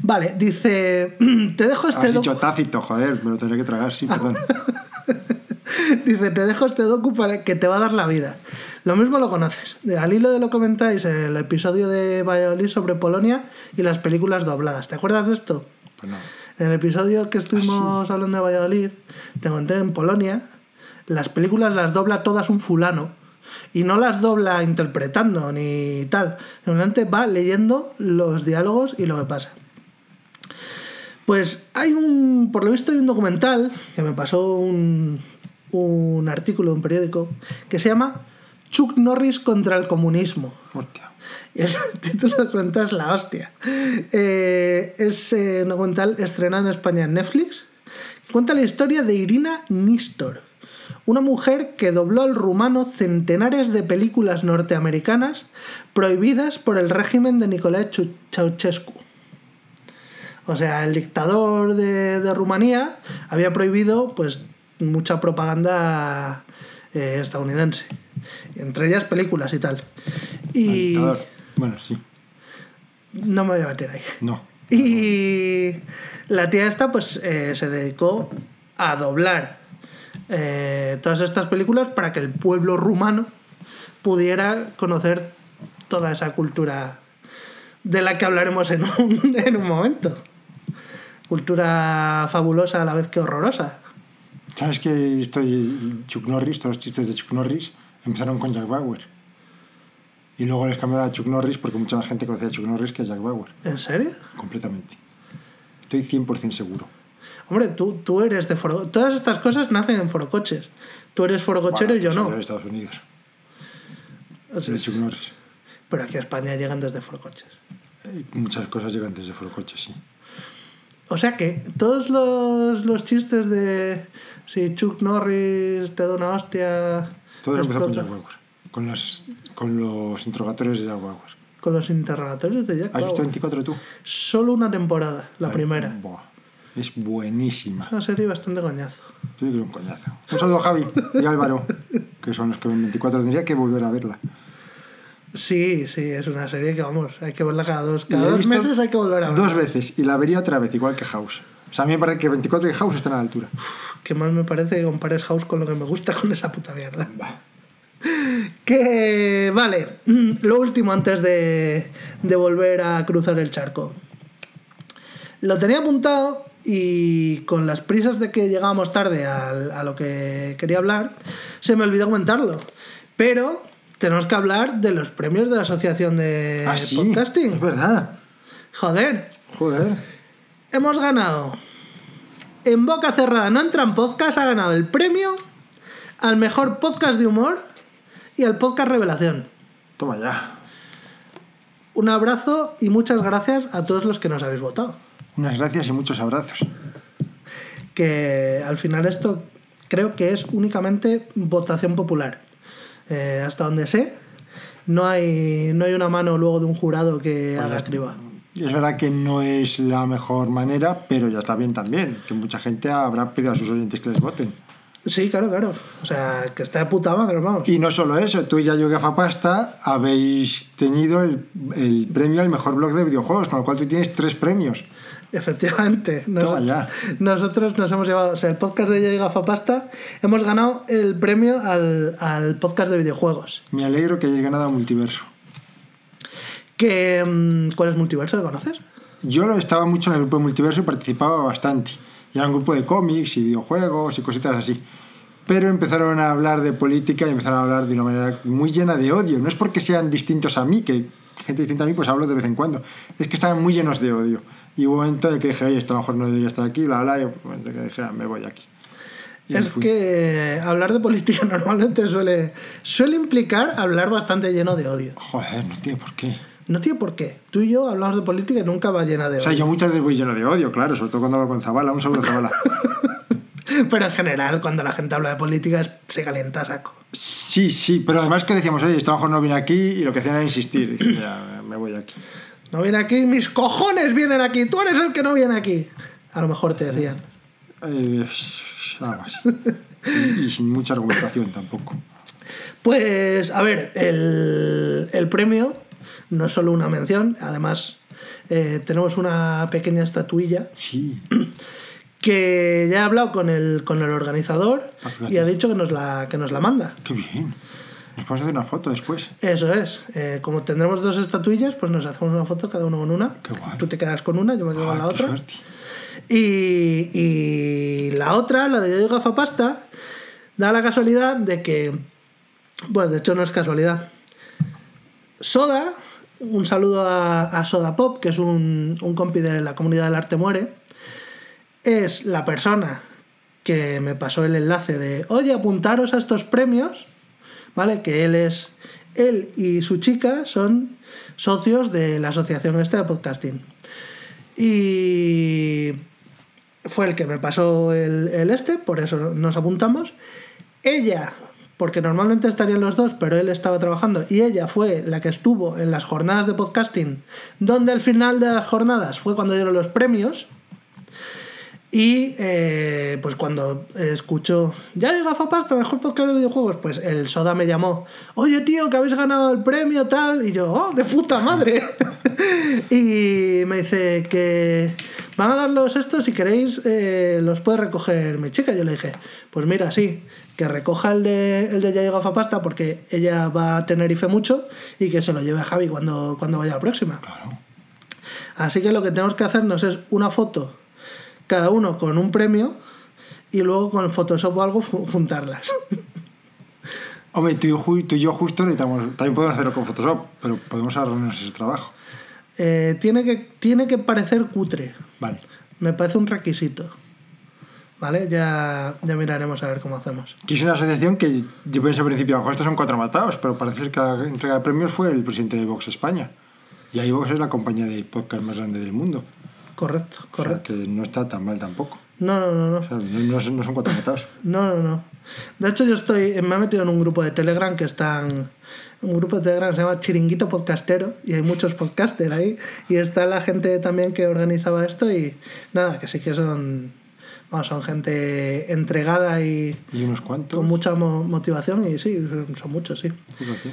Vale, dice, <clears throat> te dejo este Has dicho tácito, joder, me lo tendré que tragar, sí, <laughs> perdón. <laughs> Dice, te dejo este docu para que te va a dar la vida. Lo mismo lo conoces. Al hilo de lo comentáis en el episodio de Valladolid sobre Polonia y las películas dobladas. ¿Te acuerdas de esto? Pues no. En el episodio que estuvimos hablando de Valladolid, te conté en Polonia, las películas las dobla todas un fulano. Y no las dobla interpretando ni tal. Simplemente va leyendo los diálogos y lo que pasa. Pues hay un, por lo visto hay un documental que me pasó un, un artículo de un periódico que se llama Chuck Norris contra el comunismo. Hostia. Y el <laughs> título del documental es la hostia. Eh, es eh, un documental estrenado en España en Netflix. Cuenta la historia de Irina Nistor, una mujer que dobló al rumano centenares de películas norteamericanas prohibidas por el régimen de Nicolae Ceausescu. O sea, el dictador de, de Rumanía había prohibido pues mucha propaganda eh, estadounidense, entre ellas películas y tal. Y. Bueno, sí. no me voy a meter ahí. No. Y la tía esta pues eh, se dedicó a doblar eh, todas estas películas para que el pueblo rumano pudiera conocer toda esa cultura de la que hablaremos en un, <laughs> en un momento. Cultura fabulosa a la vez que horrorosa. ¿Sabes que estoy Chuck Norris, todos los chistes de Chuck Norris empezaron con Jack Bauer? Y luego les cambiaron a Chuck Norris porque mucha más gente conocía a Chuck Norris que a Jack Bauer. ¿En serio? Completamente. Estoy 100% seguro. Hombre, tú, tú eres de foro... Todas estas cosas nacen en forocoches. Tú eres forocochero y yo Bueno, no. En Estados Unidos. O sea, De Chuck Norris. pero aquí a España llegan desde forocoches. Eh, Muchas cosas llegan desde Forocoches, sí. O sea que todos los, los chistes de si Chuck Norris te da una hostia... Todo empezó con Jack Bauer. Con los, con los interrogatorios de Jack Bauer. con los interrogatorios de Jack ¿Has visto Bauer. 24 tú? Solo una temporada, la Ay, primera. Es buenísima. Una serie bastante coñazo. Creo que es un coñazo. Un saludo a Javi y Álvaro, que son los que en 24 tendría que volver a verla. Sí, sí, es una serie que vamos, hay que verla cada dos, cada dos meses hay que volver a verla. Dos veces y la vería otra vez, igual que House. O sea, a mí me parece que 24 y House están a la altura. Que más me parece que compares House con lo que me gusta con esa puta mierda. Que vale, mm, lo último antes de, de volver a cruzar el charco. Lo tenía apuntado y con las prisas de que llegábamos tarde al- a, lo que quería hablar, se me olvidó comentarlo. Pero tenemos que hablar de los premios de la Asociación de ah, sí. Podcasting. Es verdad. Joder, Joder. hemos ganado. En boca cerrada, no entran podcast, ha ganado el premio al mejor podcast de humor y al podcast revelación. Toma ya. Un abrazo y muchas gracias a todos los que nos habéis votado. Unas gracias y muchos abrazos. Que al final esto creo que es únicamente votación popular. Eh, hasta donde sé, no hay, no hay una mano luego de un jurado que Pues haga ya- es verdad que no es la mejor manera, pero ya está bien también. Que mucha gente habrá pedido a sus oyentes que les voten. Sí, claro, claro. O sea, que está de puta madre, vamos. Y no solo eso, tú y Yayo Gafapasta habéis tenido el, el premio al mejor blog de videojuegos, con lo cual tú tienes tres premios. Efectivamente. Nos-. Nosotros nos hemos llevado, o sea, el podcast de Yoy Gafapasta, hemos ganado el premio al, al podcast de videojuegos. Me alegro que hayáis ganado a Multiverso. Que, mm, ¿Cuál es Multiverso? ¿Lo conoces? Yo lo estaba mucho en el grupo de Multiverso y participaba bastante. Y era un grupo de cómics y videojuegos y cositas así. Pero empezaron a hablar de política y empezaron a hablar de una manera muy llena de odio. No es porque sean distintos a mí, que gente distinta a mí pues hablo de vez en cuando. Es que estaban muy llenos de odio. Y hubo un momento en el que dije, oye, esto a lo mejor no debería estar aquí, bla, bla, y un momento en el que dije, "Ah, me voy de aquí. Y es que hablar de política <laughs> normalmente suele, suele implicar hablar bastante lleno de odio. Joder, no tiene por qué. No tiene por qué. Tú y yo hablamos de política y nunca va llena de O sea, odio. yo muchas veces voy lleno de odio, claro, sobre todo cuando hablo con Zabala. Un saludo, Zabala. <laughs> Pero en general, cuando la gente habla de política, se calienta a saco. Sí, sí, pero además que decíamos, oye, lo mejor no viene aquí y lo que hacían era insistir. Dije, ya, me voy de aquí. No viene aquí, mis cojones vienen aquí, tú eres el que no viene aquí. A lo mejor te decían. Eh, algo así. Y, y sin mucha argumentación tampoco. Pues, a ver, el, el premio no es solo una mención, además eh, tenemos una pequeña estatuilla Sí. que ya he hablado con el, con el organizador Ah, y ha dicho que nos la, que nos la manda. Qué bien. Nos podemos hacer una foto después. Eso es. Eh, como tendremos dos estatuillas, pues nos hacemos una foto cada uno con una. Qué guay. Tú te quedas con una, yo me quedo con Ah, la qué otra. suerte. Y, y la otra, la de Gafapasta, da la casualidad de que, bueno, de hecho no es casualidad. Soda, un saludo a, a Soda Pop, que es un, un compi de la comunidad del arte muere, es la persona que me pasó el enlace de, oye, apuntaros a estos premios, ¿vale? Que él es, él y su chica son socios de la asociación esta de podcasting. Y fue el que me pasó el, el este, por eso nos apuntamos. Ella, porque normalmente estarían los dos, pero él estaba trabajando, y ella fue la que estuvo en las jornadas de podcasting, donde al final de las jornadas fue cuando dieron los premios. Y eh, pues cuando escuchó, ya hay gafapasta, mejor podcast de videojuegos, pues el Soda me llamó, oye tío, que habéis ganado el premio tal, y yo, oh, de puta madre. <laughs> y me dice que van a darlos estos, si queréis, eh, los puede recoger mi chica. Yo le dije, pues mira, sí, que recoja el de, el de Ya hay gafapasta porque ella va a tener IFE mucho y que se lo lleve a Javi cuando, cuando vaya a la próxima. Claro. Así que lo que tenemos que hacernos es una foto, cada uno con un premio, y luego con Photoshop o algo juntarlas. <laughs> Hombre, tú y, yo, ju- tú y yo justo necesitamos, también podemos hacerlo con Photoshop, pero podemos ahorrarnos ese trabajo. Eh, tiene, que, tiene que parecer cutre. Vale. Me parece un requisito. ¿Vale? Ya, ya miraremos a ver cómo hacemos. Que es una asociación que yo pensé al principio, a lo mejor estos son cuatro matados, pero parece que la entrega de premios fue el presidente de Vox España. Y ahí Vox es la compañía de podcast más grande del mundo. Correcto, O sea, correcto. que no está tan mal tampoco. No, no, no, no. O sea, no, no son- cuatro matados. No, no, no. De hecho, yo estoy. Me he metido en un grupo de Telegram que están. Un grupo de Telegram se llama Chiringuito Podcastero y hay muchos podcasters ahí. Y está la gente también que organizaba esto y nada, que sí que son. Vamos, son gente entregada y Y unos cuantos. con mucha mo- motivación y sí, son- son muchos, sí. Fíjate.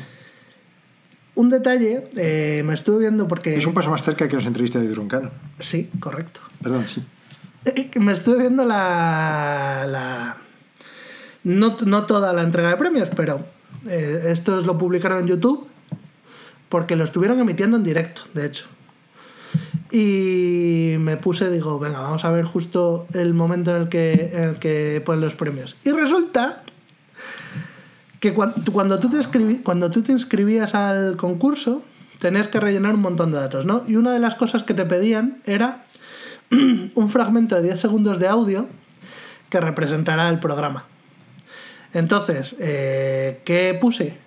Un detalle, eh, me estuve viendo porque... Es un paso más cerca que nos entrevista de Duroncano. Sí, correcto. Perdón, sí. Eh, Me estuve viendo la. la- no, no toda la entrega de premios, pero eh, estos lo publicaron en YouTube porque lo estuvieron emitiendo en directo, de hecho. Y me puse, digo, venga, vamos a ver justo el momento en el que, en el que ponen los premios. Y resulta que cuan- cuando, tú te cuando tú te inscribías al concurso, tenías que rellenar un montón de datos, ¿no? Y una de las cosas que te pedían era <clears throat> un fragmento de 10 segundos de audio que representará el programa. Entonces, eh, ¿qué puse?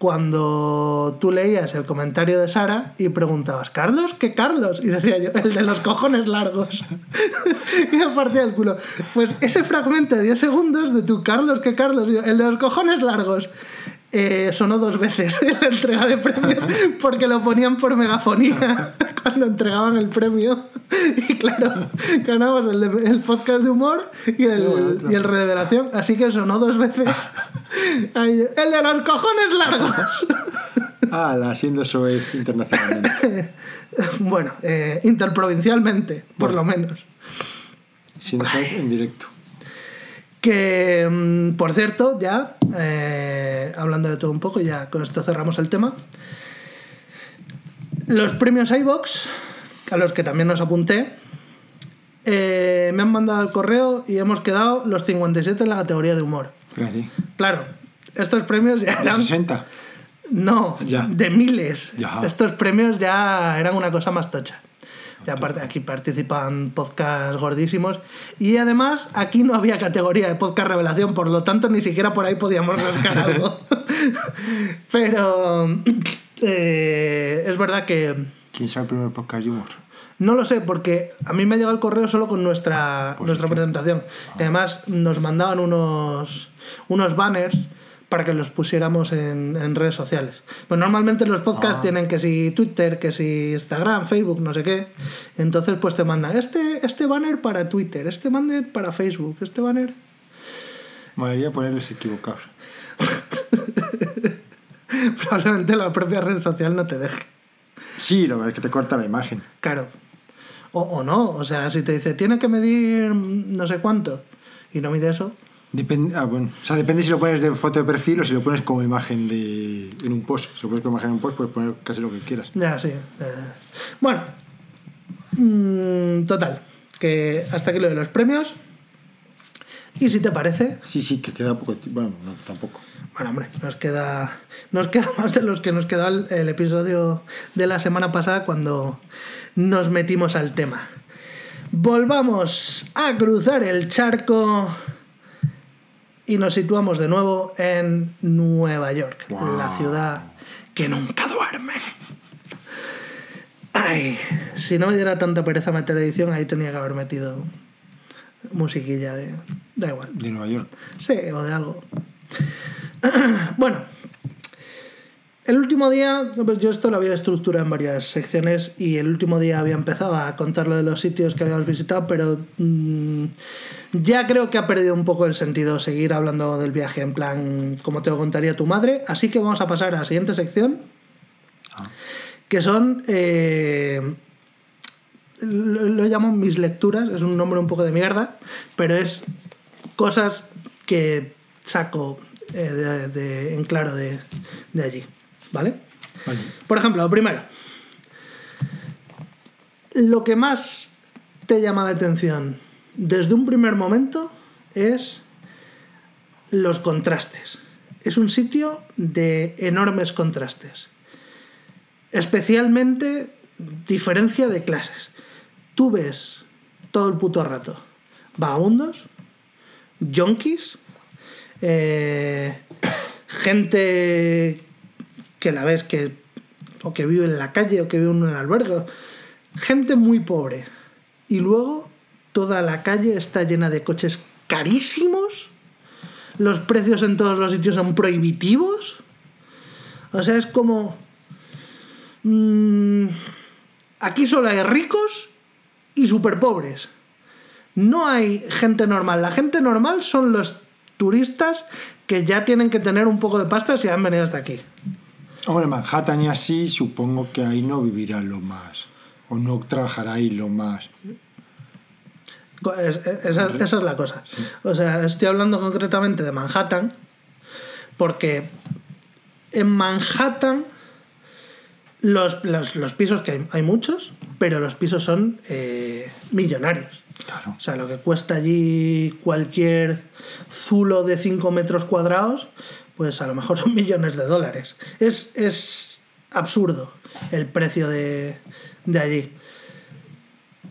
Cuando tú leías el comentario de Sara y preguntabas, ¿Carlos? ¿Qué Carlos? Y decía yo, el de los cojones largos. <laughs> y me partía el culo. Pues ese fragmento de 10 segundos de tu Carlos, ¿qué Carlos? Y yo, el de los cojones largos. Eh, sonó dos veces <laughs> la entrega de premios porque lo ponían por megafonía <laughs> cuando entregaban el premio. <laughs> Y claro, ganamos el, de- el podcast de humor y el, y el revelación. Así que sonó dos veces. Ahí, el de los cojones largos. Ah, la siendo soez internacionalmente. Bueno, eh, interprovincialmente, por lo menos. Siendo soez en directo. Que, mm, por cierto, ya, eh, hablando de todo un poco, ya con esto cerramos el tema. Los premios iVox, a los que también nos apunté, eh, me han mandado el correo y hemos quedado los 57 en la categoría de humor. Fíjate. Claro, estos premios ya eran... 60. No, Ya. de miles. Ya. Estos premios ya eran una cosa más tocha. Ya aparte, aquí participan podcasts gordísimos. Y además, aquí no había categoría de podcast revelación, por lo tanto, ni siquiera por ahí podíamos rascar <laughs> algo. Pero eh, es verdad que ¿Quién sabe el primer podcast de humor? no lo sé, porque a mí me ha llegado el correo solo con nuestra, nuestra presentación. Y además nos mandaban unos, unos banners para que los pusiéramos en, en redes sociales. Pues normalmente los podcasts tienen que si Twitter, que si Instagram, Facebook, no sé qué. Entonces pues te mandan este, este banner para Twitter, este banner para Facebook, este banner... Molaría ponerles equivocados. <laughs> Probablemente la propia red social no te deje. Sí, lo que es que te corta la imagen. Claro. O, o no, o sea, si te dice, tiene que medir no sé cuánto, y no mide eso, Depende, ah, bueno. O sea, depende si lo pones de foto de perfil o si lo pones como imagen de, en un post. Si lo pones como imagen en un post, puedes poner casi lo que quieras. Ya, sí. eh. Bueno, mm, total, que hasta aquí lo de los premios. Y si te parece, Sí, sí, que queda poco tiempo. Bueno, no, tampoco. bueno, hombre, nos queda, nos queda <laughs> más de los que nos quedó el, el episodio de la semana pasada cuando nos metimos al tema. Volvamos a cruzar el charco y nos situamos de nuevo en Nueva York, Wow. la ciudad que nunca duerme. Ay, si no me diera tanta pereza meter edición, ahí tenía que haber metido musiquilla de... Da igual. De Nueva York. Sí, o de algo. <clears throat> bueno, el último día, pues yo esto lo había estructurado en varias secciones y el último día había empezado a contar lo de los sitios que habíamos visitado, pero mm, ya creo que ha perdido un poco el sentido seguir hablando del viaje en plan como te lo contaría tu madre, así que vamos a pasar a la siguiente sección, que son... eh, lo, lo llamo mis lecturas, es un nombre un poco de mierda, pero es cosas que saco eh, de, de- en claro de, de allí, ¿vale? Vale. Por ejemplo, lo primero, lo que más te llama la atención desde un primer momento es los contrastes es un sitio de enormes contrastes. Especialmente diferencia de clases. Tú ves todo el puto rato vagabundos, yonkis, eh, gente que la ves que o que vive en la calle o que vive en un albergue, gente muy pobre. Y luego toda la calle está llena de coches carísimos, los precios en todos los sitios son prohibitivos. O sea, es como... mm, aquí solo hay ricos y súper pobres. No hay gente normal. La gente normal son los turistas que ya tienen que tener un poco de pasta si han venido hasta aquí. Hombre, Manhattan y así, supongo que ahí no vivirá lo más. O no trabajará ahí lo más. Es- es- esa, esa es la cosa. O sea, estoy hablando concretamente de Manhattan porque en Manhattan los, los- los pisos, que hay, hay muchos, pero los pisos son eh, millonarios. Claro. O sea, lo que cuesta allí cualquier zulo de 5 metros cuadrados, pues a lo mejor son millones de dólares. Es, es absurdo el precio de, de allí.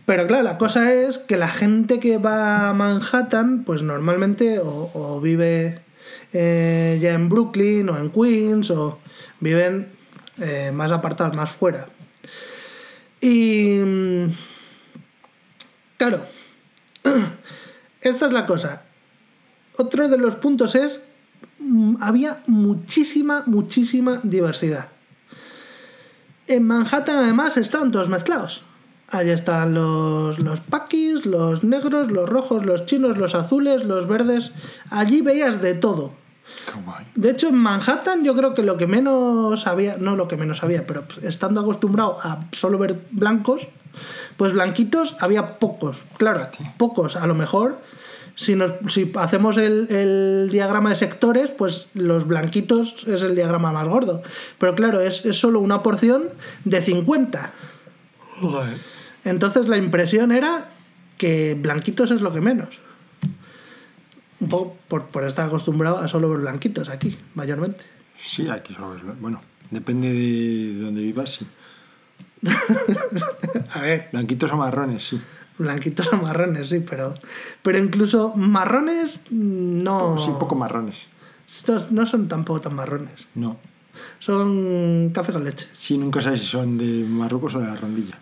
Pero claro, la cosa es que la gente que va a Manhattan, pues normalmente o, vive eh, ya en Brooklyn o en Queens o viven eh, más apartados, más fuera. Y mm, claro, <clears throat> esta es la cosa. Otro de los puntos es, mm, había muchísima, muchísima diversidad. En Manhattan además estaban todos mezclados. Allí estaban los, los paquis, los negros, los rojos, los chinos, los azules, los verdes. Allí veías de todo. De hecho, en Manhattan yo creo que lo que menos había, no lo que menos había, pero estando acostumbrado a solo ver blancos, pues blanquitos había pocos. Claro, pocos. A lo mejor, si, nos, si hacemos el, el diagrama de sectores, pues los blanquitos es el diagrama más gordo. Pero claro, es, es solo una porción de 50. Entonces la impresión era que blanquitos es lo que menos. Un poco por, por estar acostumbrado a solo ver blanquitos aquí, mayormente. Sí, aquí solo es... Bueno, depende de dónde vivas, sí. <laughs> A ver, Blanquitos o marrones, sí. blanquitos o marrones, sí, pero, pero incluso marrones no, Sí, poco marrones. estos no son tampoco tan marrones. No. Son café con leche. Sí, nunca sabes si son de Marruecos o de la rondilla.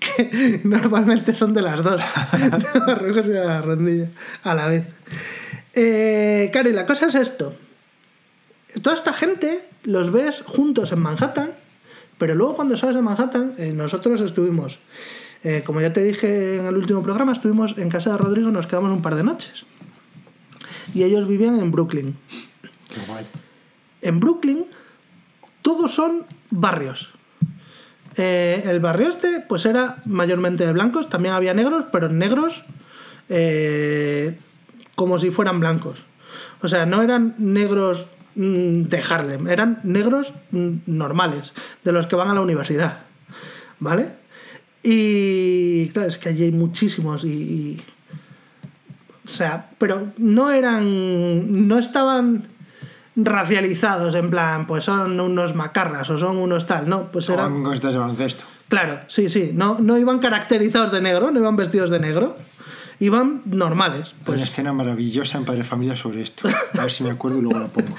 Que normalmente son de las dos, de Marruecos y de la rondilla, a la vez. Eh, claro, y la cosa es esto. Toda esta gente los ves juntos en Manhattan, pero luego cuando sales de Manhattan, eh, nosotros estuvimos, eh, como ya te dije en el último programa, estuvimos en casa de Rodrigo nos quedamos un par de noches. Y ellos vivían en Brooklyn. Qué guay. En Brooklyn todos son barrios. Eh, el barrio este pues era mayormente de blancos, también había negros, pero negros eh, como si fueran blancos. O sea, no eran negros mm, de Harlem, eran negros mm, normales, de los que van a la universidad. ¿Vale? Y claro, es que allí hay muchísimos y- y o sea, pero no eran. No estaban racializados, en plan, pues son unos macarras o son unos tal, no, pues eran. Con de baloncesto. Claro, sí, sí, no, no iban caracterizados de negro, no iban vestidos de negro, iban normales. Hay una Pues, escena maravillosa en Padre Familia sobre esto. A ver si me acuerdo y luego la pongo.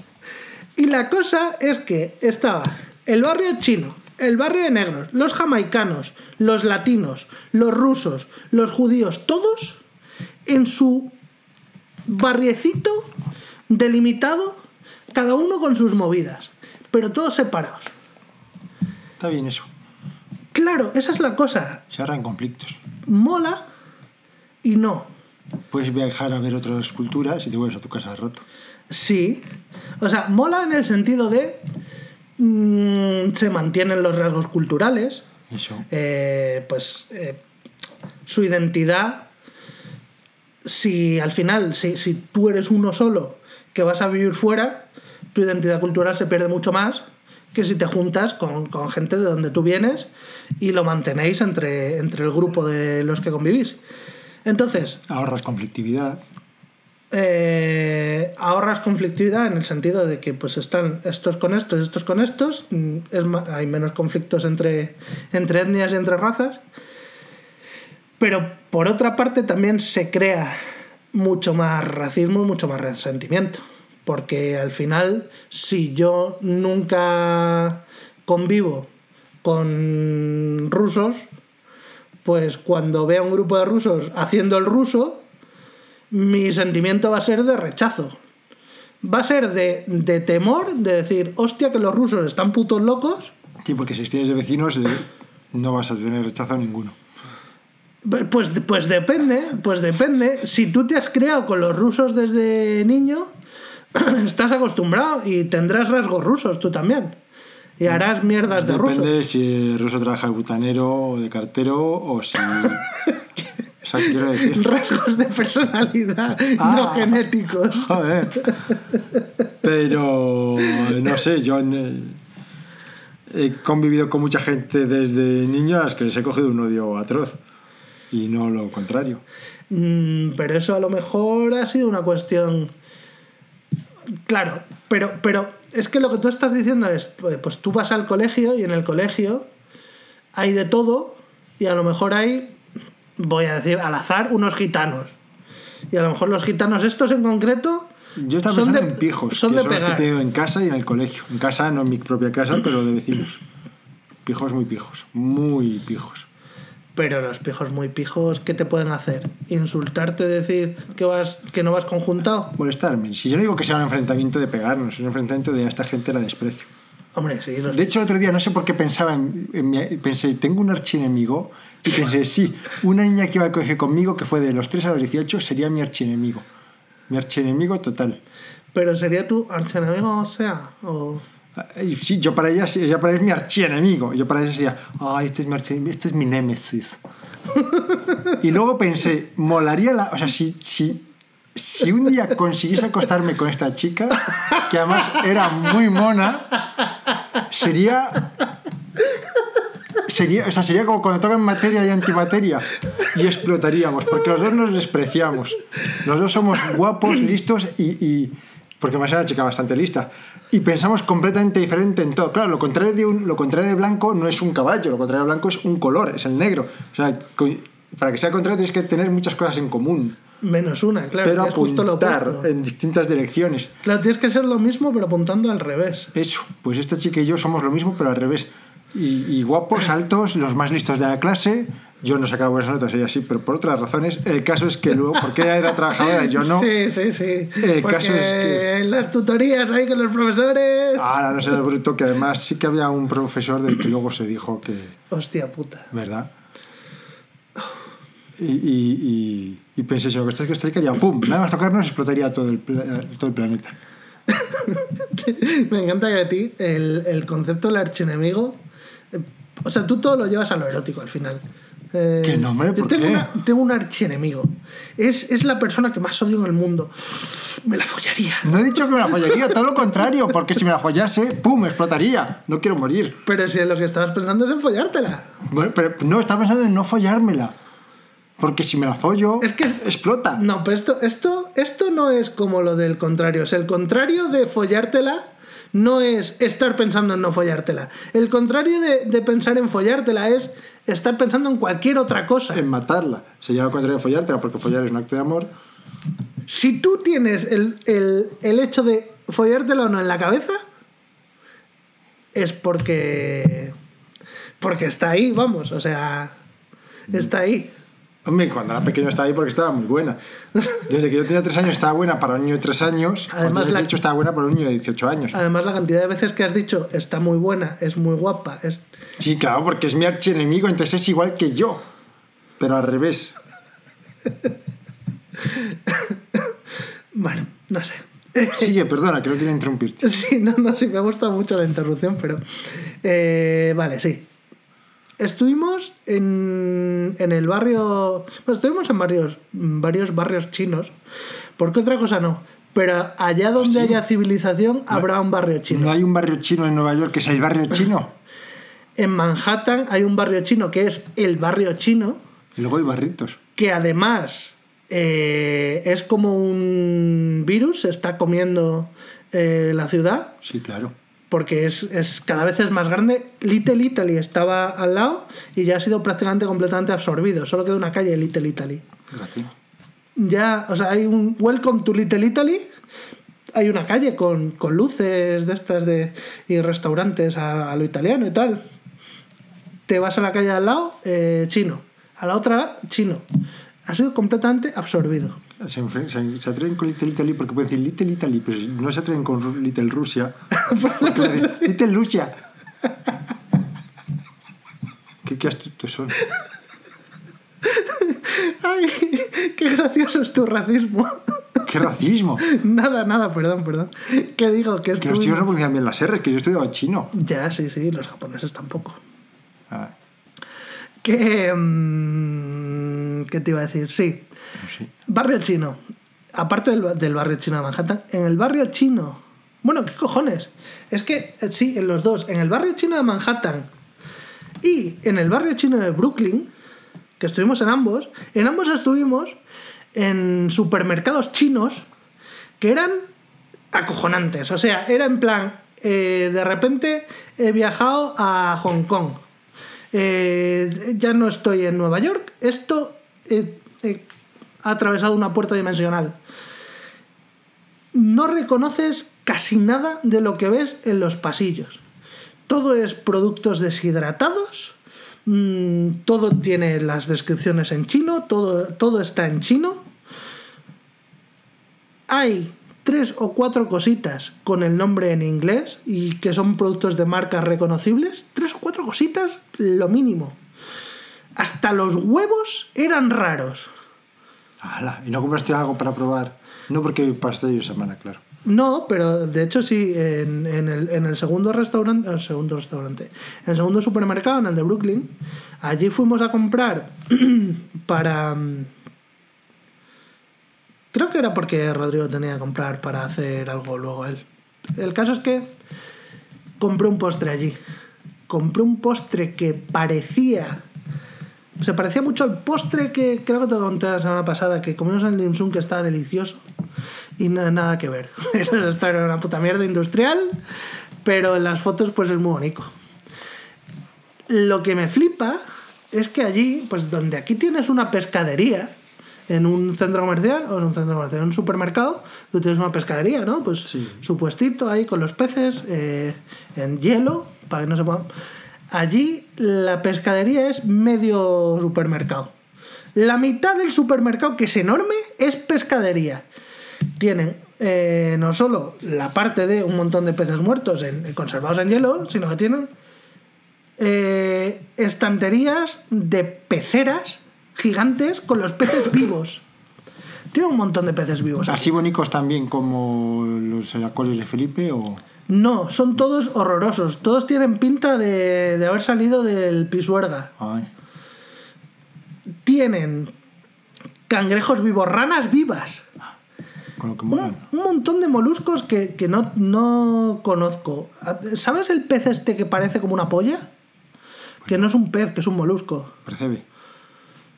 <laughs> y la cosa es que estaba el barrio chino, el barrio de negros, los jamaicanos, los latinos, los rusos, los judíos, todos en su barriecito delimitado, cada uno con sus movidas, pero todos separados. Está bien eso. Claro, esa es la cosa. Se ahorran conflictos. Mola y no. Puedes viajar a ver otras culturas y te vuelves a tu casa de rato. Sí. O sea, mola en el sentido de. mm, se mantienen los rasgos culturales. Eso. eh, pues. eh, su identidad. Si al final, si, si tú eres uno solo que vas a vivir fuera, tu identidad cultural se pierde mucho más que si te juntas con, con gente de donde tú vienes y lo mantenéis entre, entre el grupo de los que convivís. Entonces, Ahorras conflictividad. eh, ahorras conflictividad en el sentido de que pues están estos con estos, estos con estos, mm, es hay menos conflictos entre, entre etnias y entre razas, pero por otra parte también se crea mucho más racismo y mucho más resentimiento, porque al final si yo nunca convivo con rusos, pues cuando vea un grupo de rusos haciendo el ruso, mi sentimiento va a ser de rechazo. Va a ser de, de temor, de decir, hostia, que los rusos están putos locos. Sí, porque si tienes de vecinos eh, no vas a tener rechazo a ninguno. Pues, pues depende, pues depende. Si tú te has creado con los rusos desde niño, <clears throat> estás acostumbrado y tendrás rasgos rusos tú también. Y harás mierdas de ruso. Depende si el ruso trabaja de butanero o de cartero o si... <laughs> o sea, quiero decir... Rasgos de personalidad, no Ah. genéticos. Joder. Pero no sé, yo en- he convivido con mucha gente desde niño a las que les he cogido un odio atroz. Y no lo contrario. Mm, pero eso a lo mejor ha sido una cuestión. Claro, pero, pero es que lo que tú estás diciendo es: pues pues tú vas al colegio y en el colegio hay de todo, y a lo mejor hay, voy a decir al azar, unos gitanos. Y a lo mejor los gitanos, estos en concreto, Yo estaba son pensando de, en pijos, son que de son los que he pegar. tenido en casa y en el colegio. En casa, no en mi propia casa, pero de vecinos. Pijos muy pijos, muy pijos. Pero los pijos muy pijos, ¿qué te pueden hacer? ¿Insultarte, decir que, vas, que no vas conjuntado? Molestarme. Si yo no digo que sea un enfrentamiento de pegarnos, es un enfrentamiento de a esta gente la desprecio. Hombre, sí, los De hecho, el otro día no sé por qué pensaba en, en mi- pensé, tengo un archienemigo y pensé, sí, una niña que iba al colegio conmigo que fue de los 3 a los 18 sería mi archienemigo. Mi archienemigo total. Pero sería tu archienemigo, o sea, o... Sí, yo para ella, ella para ella es mi archienemigo. Yo para ella sería, ay, este es mi, archi- este es mi némesis. y luego pensé, molaría la. O sea, si, si, si un día consiguiese acostarme con esta chica, que además era muy mona, sería. Sería, o sea, sería como cuando tocan materia y antimateria y explotaríamos, porque los dos nos despreciamos. Los dos somos guapos, listos y. y- porque además era una chica bastante lista. Y pensamos completamente diferente en todo. Claro, lo contrario, de un- lo contrario de blanco no es un caballo, lo contrario de blanco es un color, es el negro. O sea, para que sea contrario tienes que tener muchas cosas en común, Menos una, claro, pero es justo lo apuntar opuesto. en distintas direcciones. Claro, tienes que ser lo mismo, pero apuntando al revés. Eso, pues esta chica y yo somos lo mismo, pero al revés. Y, y guapos, altos, los más listos de la clase. Yo no sacaba buenas notas, ella sí, pero por otras razones. El caso es que luego, porque ella era trabajadora, yo no. Sí, sí, sí. El Porque caso es que- en las tutorías ahí con los profesores. Ahora no sé el bruto, que además sí que había un profesor del que luego se dijo que. Hostia puta. ¿Verdad? Y, y, y, y pensé, si me acostáis con esta chica, haría ¡pum! Nada más tocarnos explotaría todo el, todo el planeta. <laughs> Me encanta que a ti el, el concepto del archienemigo. eh, O sea, tú todo lo llevas a lo erótico al final. Eh, Que no, yo ¿por tengo, qué? una- tengo un archienemigo. Es, es la persona que más odio en el mundo. Me la follaría. No he dicho que me la follaría, todo lo contrario, porque si me la follase, ¡pum! explotaría. No quiero morir. Pero si lo que estabas pensando es en follártela. Bueno, pero no, estaba pensando en no follármela. Porque si me la follo, Es que- explota. No, pero esto, esto, esto no es como lo del contrario. Es el contrario de follártela. No es estar pensando en no follártela. El contrario de, de pensar en follártela es estar pensando en cualquier otra cosa. En matarla. Sería lo contrario de follártela, porque follar es un acto de amor. Si tú tienes el, el- el hecho de follártela o no en la cabeza, es porque. Porque está ahí, vamos. O sea, está ahí. Hombre, cuando era pequeño estaba ahí porque estaba muy buena. Desde que yo tenía 3 años estaba buena para un niño de 3 años. Además, la- 18 estaba buena para un niño de 18 años. Además, la cantidad de veces que has dicho está muy buena, es muy guapa, es. Sí, claro, porque es mi archienemigo, entonces es igual que yo. Pero al revés. Bueno, no sé. Sigue, perdona, que no quiero interrumpirte. <laughs> Sí, no, no, sí, me ha gustado mucho la interrupción, pero. eh, vale, sí. Estuvimos en, en el barrio. Bueno, estuvimos en varios, varios barrios chinos. porque otra cosa no? Pero allá donde ¿Ah, sí? haya civilización habrá un barrio chino. ¿No hay un barrio chino en Nueva York que es el barrio chino? <laughs> En Manhattan hay un barrio chino que es el barrio chino, Y luego hay barritos. que además eh, es como un virus, se está comiendo eh, la ciudad, Sí, claro. Porque es, es- cada vez es más grande. Little Italy estaba al lado y ya ha sido prácticamente completamente absorbido. Solo queda una calle Little Italy. Fíjate. Ya, o sea, hay un Welcome to Little Italy. Hay una calle con, con luces de estas de, y restaurantes a, a lo italiano y tal. Te vas a la calle al lado, eh, chino. A la otra, chino. Ha sido completamente absorbido. Se, enfe- se- se atreven con Little Italy porque pueden decir Little Italy, pero no se atreven con Little Rusia. <laughs> Porque Little Rusia. <laughs> ¿Qué, qué astutos son. ¡Ay! ¡Qué gracioso es tu racismo! ¡Qué racismo! <laughs> nada, nada, perdón, perdón. ¿Qué digo? Que Que los tíos no pronuncian bien las R, que yo he estudiado chino. Ya, sí, sí, los japoneses tampoco. Ah, ¿Qué, mm, ¿Qué te iba a decir? Sí. sí. Barrio chino. Aparte del barrio chino de Manhattan, en el barrio chino. Bueno, ¿qué cojones? Es que, eh, sí, en los dos. En el barrio chino de Manhattan y en el barrio chino de Brooklyn, que estuvimos en ambos, en ambos estuvimos en supermercados chinos que eran acojonantes. O sea, era en plan, eh, de repente he viajado a Hong Kong. Eh, ya no estoy en Nueva York. Esto ha atravesado una puerta dimensional. No reconoces casi nada de lo que ves en los pasillos. Todo es productos deshidratados. mm, todo tiene las descripciones en chino. Todo, todo está en chino. Hay tres o cuatro cositas con el nombre en inglés y que son productos de marcas reconocibles. Tres o cuatro cositas, lo mínimo. Hasta los huevos eran raros. Ala, ¿Y no compraste algo para probar? No porque pastel de semana, claro. No, pero de hecho sí, en, en el, en el segundo restaurante, el segundo restaurante, en el segundo supermercado, en el de Brooklyn, allí fuimos a comprar <clears throat> para... mm, Creo que era porque Rodrigo tenía que comprar para hacer algo luego él. El caso es que compré un postre allí. Compré un postre que parecía... Se parecía mucho al postre que creo que te conté la semana pasada, que comimos en el Dim que estaba delicioso. Y na- nada que ver. <laughs> Esto era una puta mierda industrial, pero en las fotos pues es muy bonito. Lo que me flipa es que allí, pues donde aquí tienes una pescadería, en un centro comercial o en un centro comercial, en un supermercado, tú tienes una pescadería, ¿no? Pues Sí. su puestito ahí con los peces eh, en hielo, para que no se puedan... Allí la pescadería es medio supermercado. La mitad del supermercado, que es enorme, es pescadería. Tienen eh, no solo la parte de un montón de peces muertos en- conservados en hielo, sino que tienen eh, estanterías de peceras gigantes con los peces vivos. Tiene un montón de peces vivos. ¿Así bonitos también como los acuarios de Felipe o...? No, son todos horrorosos. Todos tienen pinta de, de haber salido del pisuerga. Ay, Tienen cangrejos vivos, ranas vivas. con lo que Un, molan. un montón de moluscos que, que no, no conozco. ¿Sabes el pez este que parece como una polla? Que no es un pez, que es un molusco. Percebe.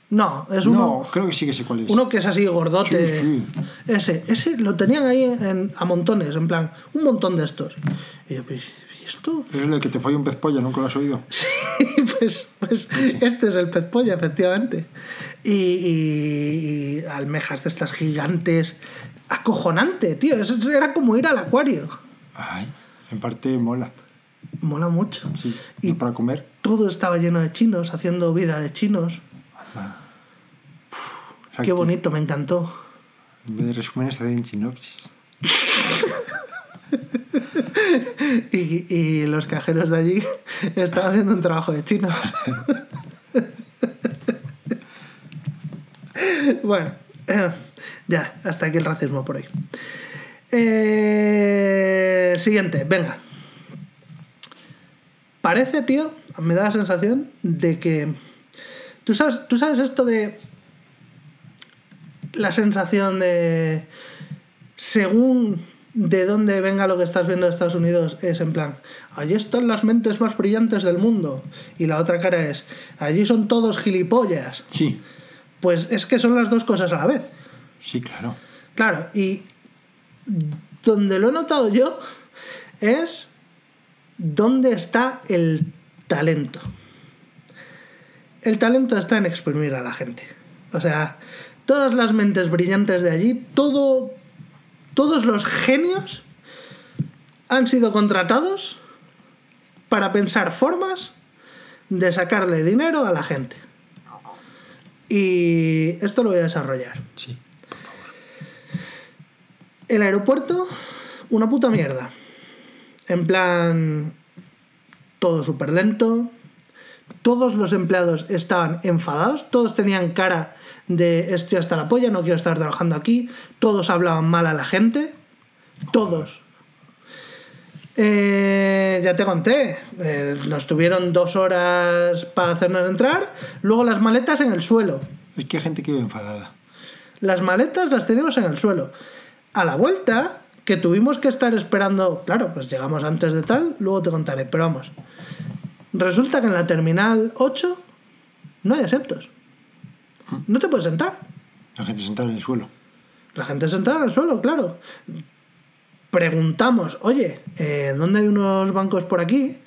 No, es uno, No, creo que sí que sé cuál es. uno que es así gordote. Sí, sí. Ese, ese lo tenían ahí en- a montones, en plan, un montón de estos. Y yo, pues, ¿y esto? Es el que te folla un pez polla, ¿nunca lo has oído? <laughs> Sí, pues, pues este es el pez polla, efectivamente. Y, y- y almejas de estas gigantes. Acojonante, tío. Eso era como ir al acuario. Ay, en parte mola. Mola mucho. Sí, y para comer. Todo estaba lleno de chinos, haciendo vida de chinos. Qué bonito, me encantó. En vez de resúmenes, hacen sinopsis. <laughs> Y, y los cajeros de allí estaban haciendo un trabajo de chinos. <laughs> bueno, <clears throat> ya, hasta aquí el racismo por hoy. Eh, siguiente, venga. Parece, tío, me da la sensación de que. ¿Tú sabes, tú sabes esto de. La sensación de. Según de dónde venga lo que estás viendo de Estados Unidos, es en plan. Allí están las mentes más brillantes del mundo. Y la otra cara es. Allí son todos gilipollas. Sí, Pues es que son las dos cosas a la vez. Sí, claro. Claro, y donde lo he notado yo es dónde está el talento. El talento está en exprimir a la gente. O sea, todas las mentes brillantes de allí, todo, todos los genios han sido contratados para pensar formas de sacarle dinero a la gente. Y esto lo voy a desarrollar. Sí. El aeropuerto, una puta mierda. En plan, todo súper lento. Todos los empleados estaban enfadados, todos tenían cara de estoy hasta la polla, no quiero estar trabajando aquí. Todos hablaban mal a la gente. Todos. Eh, ya te conté, eh, nos tuvieron dos horas para hacernos entrar, luego las maletas en el suelo. Es que hay gente que vive enfadada. Las maletas las teníamos en el suelo. A la vuelta, que tuvimos que estar esperando, claro, pues llegamos antes de tal, luego te contaré, pero vamos. Resulta que en la terminal 8 no hay asientos. No te puedes sentar. La gente sentada en el suelo. La gente sentada en el suelo, claro. Preguntamos, oye, eh, ¿dónde hay unos bancos por aquí?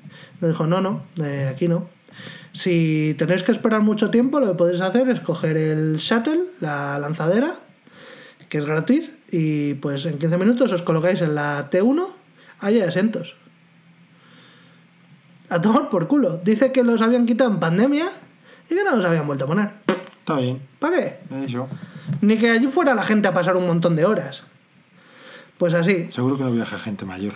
Nos dijo, no, no, eh, aquí no. Si tenéis que esperar mucho tiempo, lo que podéis hacer es coger el shuttle, la lanzadera, que es gratis, y pues en 15 minutos os colocáis en la T1, hay asientos. A tomar por culo. Dice que los habían quitado en pandemia y que no los habían vuelto a poner. Está bien. ¿Para qué? Eso. Ni que allí fuera la gente a pasar un montón de horas. Pues así. Seguro que no viaja gente mayor.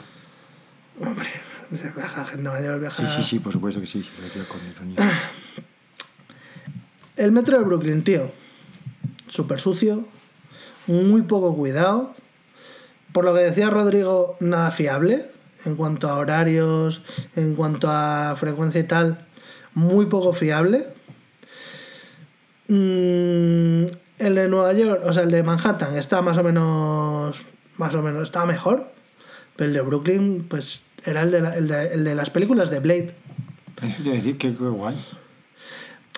Hombre, viaja gente mayor, viaja... Sí, sí, sí, por supuesto que sí. Con. El metro de Brooklyn, tío. Súper sucio, muy poco cuidado. Por lo que decía Rodrigo, nada fiable en cuanto a horarios, en cuanto a frecuencia y tal, muy poco fiable. Mm, el de Nueva York, o sea, el de Manhattan está más o menos, más o menos, está mejor. Pero el de Brooklyn, pues era el de, la- el de- el de las películas de Blade. Eso te decir que qué guay.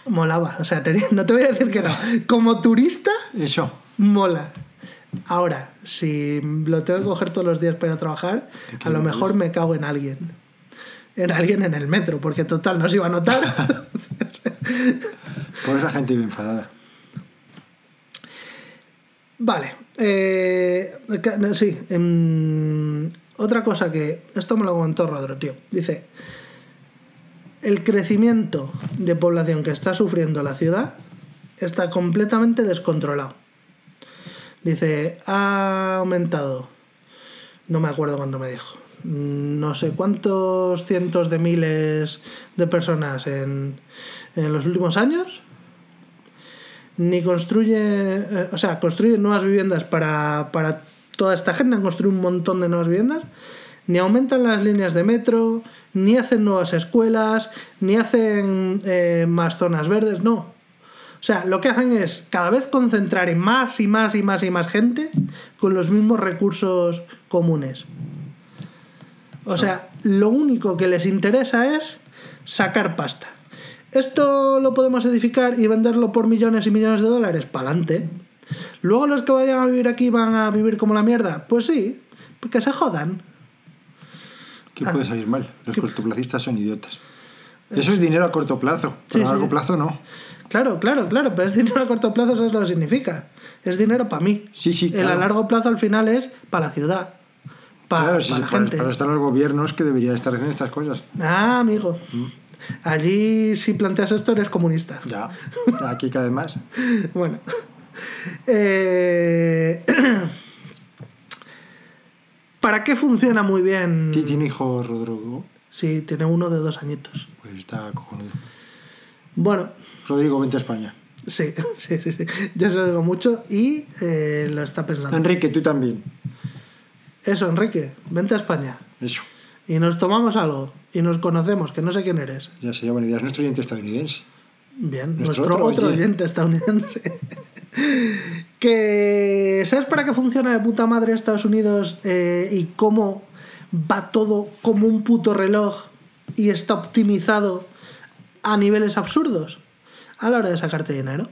Molaba, o sea, no te voy a decir que no. Como turista, Eso. mola. Ahora, si lo tengo que coger todos los días para ir a trabajar, a lo mejor me cago en alguien. En alguien en el metro, porque total no se iba a notar. <laughs> Por eso la gente vive enfadada. vale. eh, sí. em, otra cosa que. Esto me lo comentó Rodro, tío. Dice. El crecimiento de población que está sufriendo la ciudad está completamente descontrolado. Dice, ha aumentado. No me acuerdo cuánto me dijo. No sé cuántos cientos de miles de personas en, en los últimos años. Ni construye, eh, o sea, construye nuevas viviendas para, para toda esta gente, han construido un montón de nuevas viviendas, ni aumentan las líneas de metro, ni hacen nuevas escuelas, ni hacen eh, más zonas verdes, no. O sea, lo que hacen es cada vez concentrar en más y más y más y más gente con los mismos recursos comunes. O sea, lo único que les interesa es sacar pasta. ¿Esto lo podemos edificar y venderlo por millones y millones de dólares? Pa'lante. Luego los que vayan a vivir aquí van a vivir como la mierda. Pues sí, porque se jodan. ¿Qué Ah. puede salir mal? Los cortoplacistas son idiotas. Eso es dinero a corto plazo, Sí, pero a sí. largo plazo no. Claro, claro, claro, pero es dinero a corto plazo, eso es lo que significa. Es dinero para mí. Sí, sí, El a claro. largo plazo al final es para la ciudad. Para, claro, sí, para sí, la para, gente. para están los gobiernos que deberían estar haciendo estas cosas. Ah, amigo. Mm. Allí si planteas esto eres comunista. Ya, aquí cada vez más. <laughs> Bueno. Eh, <clears throat> ¿Para qué funciona muy bien? ¿Ti- ¿Tiene hijo Rodrigo? Sí, tiene uno de dos añitos. Pues está cojonudo. Bueno, Rodrigo, vente a España. sí, <laughs> sí, sí, sí. Yo se lo digo mucho y eh, lo está pensando. Enrique, tú también. Eso, Enrique, vente a España. Eso. Y nos tomamos algo. Y nos conocemos, que no sé quién eres. Ya sería buena idea. Es nuestro oyente estadounidense. Bien, Nuestro nuestro, otro otro oyente. oyente estadounidense. <laughs> que ¿Sabes para qué funciona de puta madre Estados Unidos eh, y cómo va todo como un puto reloj y está optimizado a niveles absurdos? A la hora de sacarte dinero.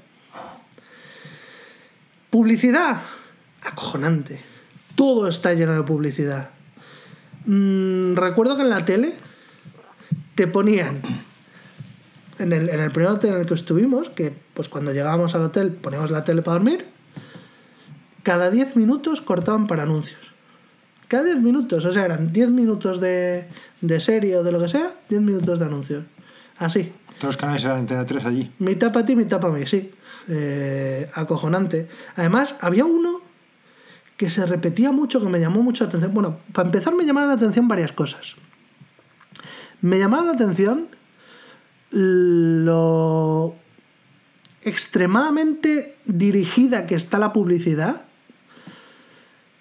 Publicidad. Acojonante. Todo está lleno de publicidad. Mm, recuerdo que en la tele te ponían en el, en el primer hotel en el que estuvimos, que pues cuando llegábamos al hotel poníamos la tele para dormir, cada 10 minutos cortaban para anuncios. Cada 10 minutos, o sea, eran 10 minutos de, de serie o de lo que sea, 10 minutos de anuncios. Así. Todos los canales eran Antena 3 allí. Mitad para ti, mitad para mí, sí. Eh, acojonante. Además, había uno que se repetía mucho, que me llamó mucho la atención. Bueno, para empezar me llamaron la atención varias cosas. Me llamaron la atención lo extremadamente dirigida que está la publicidad,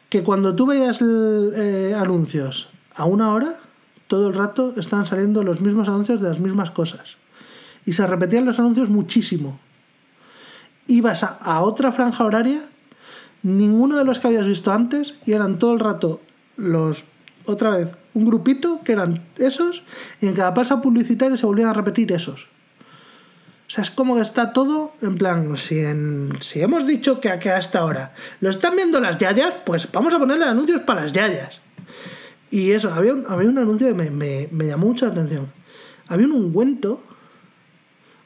que cuando tú veías eh, anuncios a una hora, todo el rato están saliendo los mismos anuncios de las mismas cosas. Y se repetían los anuncios muchísimo. Ibas a, otra franja horaria, ninguno de los que habías visto antes, y eran todo el rato los, otra vez, un grupito que eran esos, y en cada pasa publicitaria se volvían a repetir esos. O sea, es como que está todo en plan, si, en, si hemos dicho que, que a esta hora lo están viendo las yayas, pues vamos a ponerle anuncios para las yayas. Y eso, había un, había un anuncio que me, me, me llamó mucho la atención. Había un ungüento,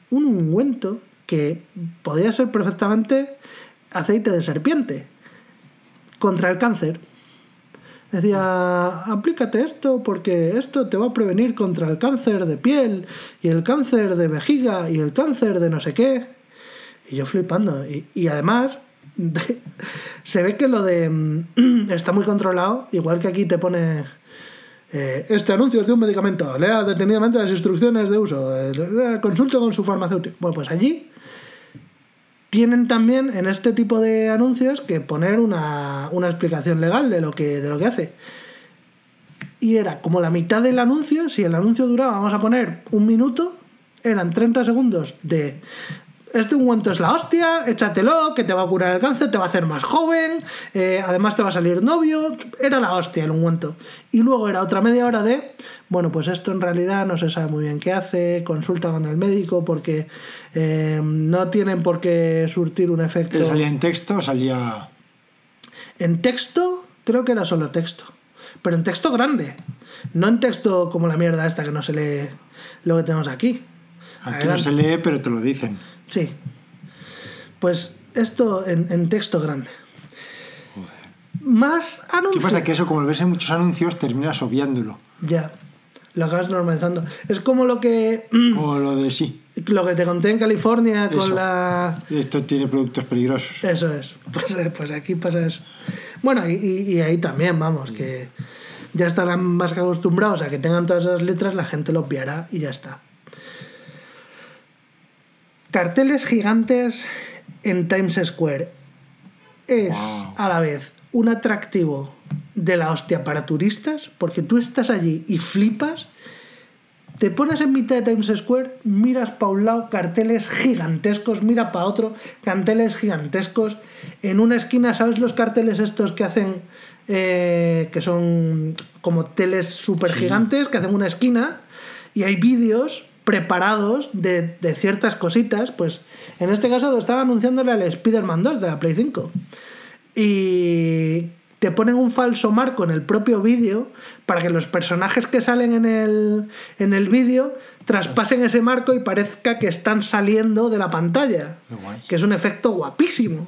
un ungüento que podría ser perfectamente aceite de serpiente contra el cáncer. Decía, aplícate esto porque esto te va a prevenir contra el cáncer de piel y el cáncer de vejiga y el cáncer de no sé qué. Y yo flipando. Y, y además, <laughs> se ve que lo de... mm, <clears throat> está muy controlado, igual que aquí te pone... eh, este anuncio es de un medicamento. Lea detenidamente las instrucciones de uso. eh, consulte con su farmacéutico. Bueno, pues allí tienen también en este tipo de anuncios que poner una, una explicación legal de lo, que, de lo que hace. Y era como la mitad del anuncio, si el anuncio duraba, vamos a poner un minuto, eran 30 segundos de este ungüento es la hostia, échatelo, que te va a curar el cáncer, te va a hacer más joven, eh, además te va a salir novio, era la hostia el ungüento. Y luego era otra media hora de, bueno, pues esto en realidad no se sabe muy bien qué hace, consulta con el médico porque eh, no tienen por qué surtir un efecto. ¿Salía en texto o salía.? En texto, creo que era solo texto. Pero en texto grande. No en texto como la mierda esta que no se lee lo que tenemos aquí. Aquí no se lee, pero te lo dicen. Sí. Pues esto en, en texto grande. Más ¿Qué anuncios. pasa? Que eso, como ves en muchos anuncios, terminas obviándolo. Ya. Lo acabas normalizando. Es como lo que. <clears throat> Como lo de sí. Lo que te conté en California con Eso. la. Esto tiene productos peligrosos. Eso es. Pues, eh, pues aquí pasa eso. Bueno, y, y- y ahí también, vamos, que ya estarán más que acostumbrados a que tengan todas esas letras, la gente lo obviará y ya está. Carteles gigantes en Times Square. Es Wow. a la vez un atractivo de la hostia para turistas, porque tú estás allí y flipas, te pones en mitad de Times Square, miras para un lado carteles gigantescos, mira para otro carteles gigantescos. En una esquina, ¿sabes los carteles estos que hacen, eh, que son como teles súper gigantes, que hacen una esquina y hay vídeos preparados de, de ciertas cositas? Pues en este caso lo estaba anunciándole al Spider-Man 2 de la Play 5 y te ponen un falso marco en el propio vídeo para que los personajes que salen en el, en el vídeo traspasen ese marco y parezca que están saliendo de la pantalla. Que es un efecto guapísimo.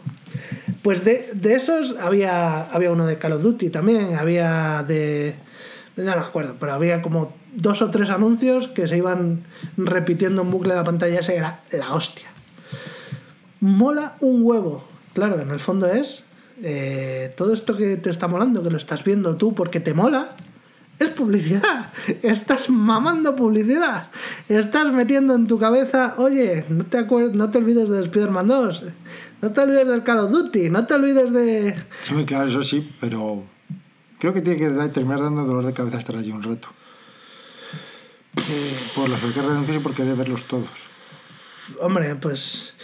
Pues de, de esos había, había uno de Call of Duty también, había de... Ya no me acuerdo, pero había como dos o tres anuncios que se iban repitiendo en bucle de la pantalla, ese era la hostia mola un huevo. Claro, en el fondo es eh, todo esto que te está molando, que lo estás viendo tú porque te mola, es publicidad. <laughs> Estás mamando publicidad. Estás metiendo en tu cabeza, oye, no te, no te olvides de Spider-Man 2, no te olvides del Call of Duty, no te olvides de... Sí, claro, eso sí, pero creo que tiene que terminar dando dolor de cabeza estar allí un rato. Por los que anuncios y por querer verlos todos. Hombre, pues...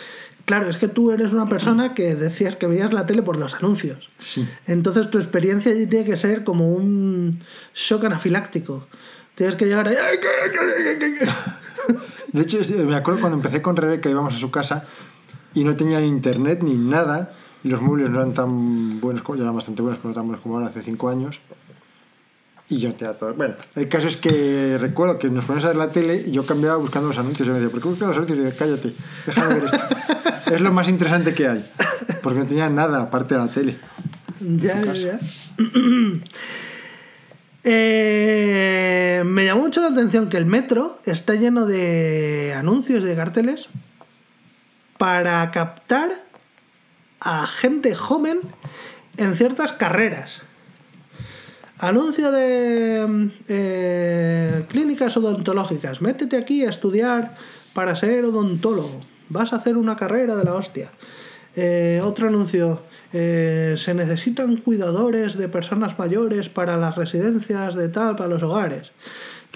Claro, es que tú eres una persona que decías que veías la tele por los anuncios. Sí. Entonces tu experiencia allí tiene que ser como un shock anafiláctico. Tienes que llegar ahí. "Ay, qué, qué, qué, qué". <laughs> De hecho, me acuerdo cuando empecé con Rebeca, íbamos a su casa y no tenía internet ni nada. Y los muebles no eran tan buenos como ya eran bastante buenos, pero no tan buenos como ahora hace cinco años. Y yo te todo. Bueno, el caso es que recuerdo que nos poníamos a ver la tele y yo cambiaba buscando los anuncios. Y me decía, ¿por qué buscas los anuncios? Y yo, cállate, déjame ver esto. <laughs> es lo más interesante que hay. Porque no tenía nada aparte de la tele. Ya, ya, ya. <clears throat> Eh, me llamó mucho la atención que el metro está lleno de anuncios de carteles para captar a gente joven en ciertas carreras. Anuncio de eh, clínicas odontológicas. Métete aquí a estudiar para ser odontólogo. Vas a hacer una carrera de la hostia. Eh, otro anuncio. eh, se necesitan cuidadores de personas mayores para las residencias de tal, para los hogares.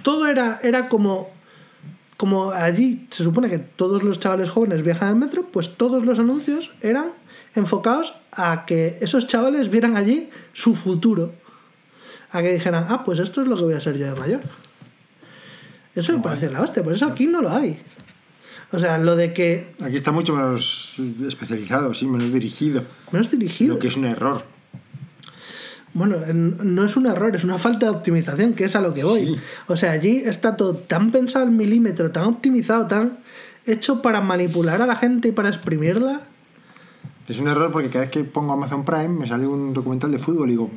Todo era, era como, como allí se supone que todos los chavales jóvenes viajan en metro, pues todos los anuncios eran enfocados a que esos chavales vieran allí su futuro. A que dijeran, ah, pues esto es lo que voy a ser yo de mayor. Eso me parece la hostia, por eso aquí no lo hay. O sea, lo de que Aquí está mucho menos especializado, sí, menos dirigido. menos dirigido. Lo que es un error. Bueno, en- no es un error, es una falta de optimización, que es a lo que voy. Sí. O sea, allí está todo tan pensado al milímetro, tan optimizado, tan hecho para manipular a la gente y para exprimirla. Es un error porque cada vez que pongo Amazon Prime me sale un documental de fútbol y digo,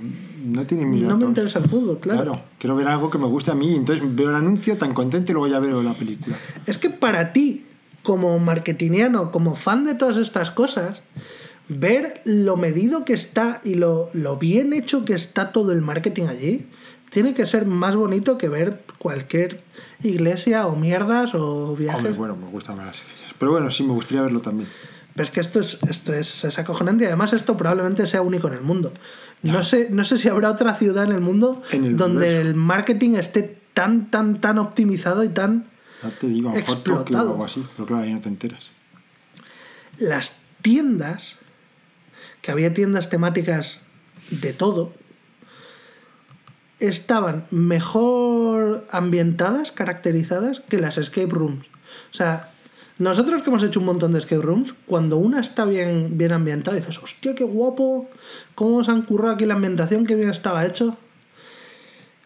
no tiene mis No me interesa el fútbol, claro. Claro, quiero ver algo que me guste a mí. Entonces veo el anuncio tan contento y luego ya veo la película. Es que para ti, como marketingiano, como fan de todas estas cosas, ver lo medido que está y lo, lo bien hecho que está todo el marketing allí, tiene que ser más bonito que ver cualquier iglesia o mierdas o viajes. Hombre, bueno, me gustan las iglesias. Pero bueno, sí, me gustaría verlo también. Pero es que esto es, esto es, es acojonante y además esto probablemente sea único en el mundo. No, sé, no sé si habrá otra ciudad en el mundo En el donde universo. el marketing esté tan, tan, tan optimizado y tan... Ya te digo, a Tokio o Explotado. algo así. Pero claro, ahí no te enteras. Las tiendas, que había tiendas temáticas de todo, estaban mejor ambientadas, caracterizadas que las escape rooms. O sea, nosotros que hemos hecho un montón de escape rooms, cuando una está bien, bien ambientada, dices, hostia, qué guapo, cómo se han currado aquí la ambientación, qué bien estaba hecho.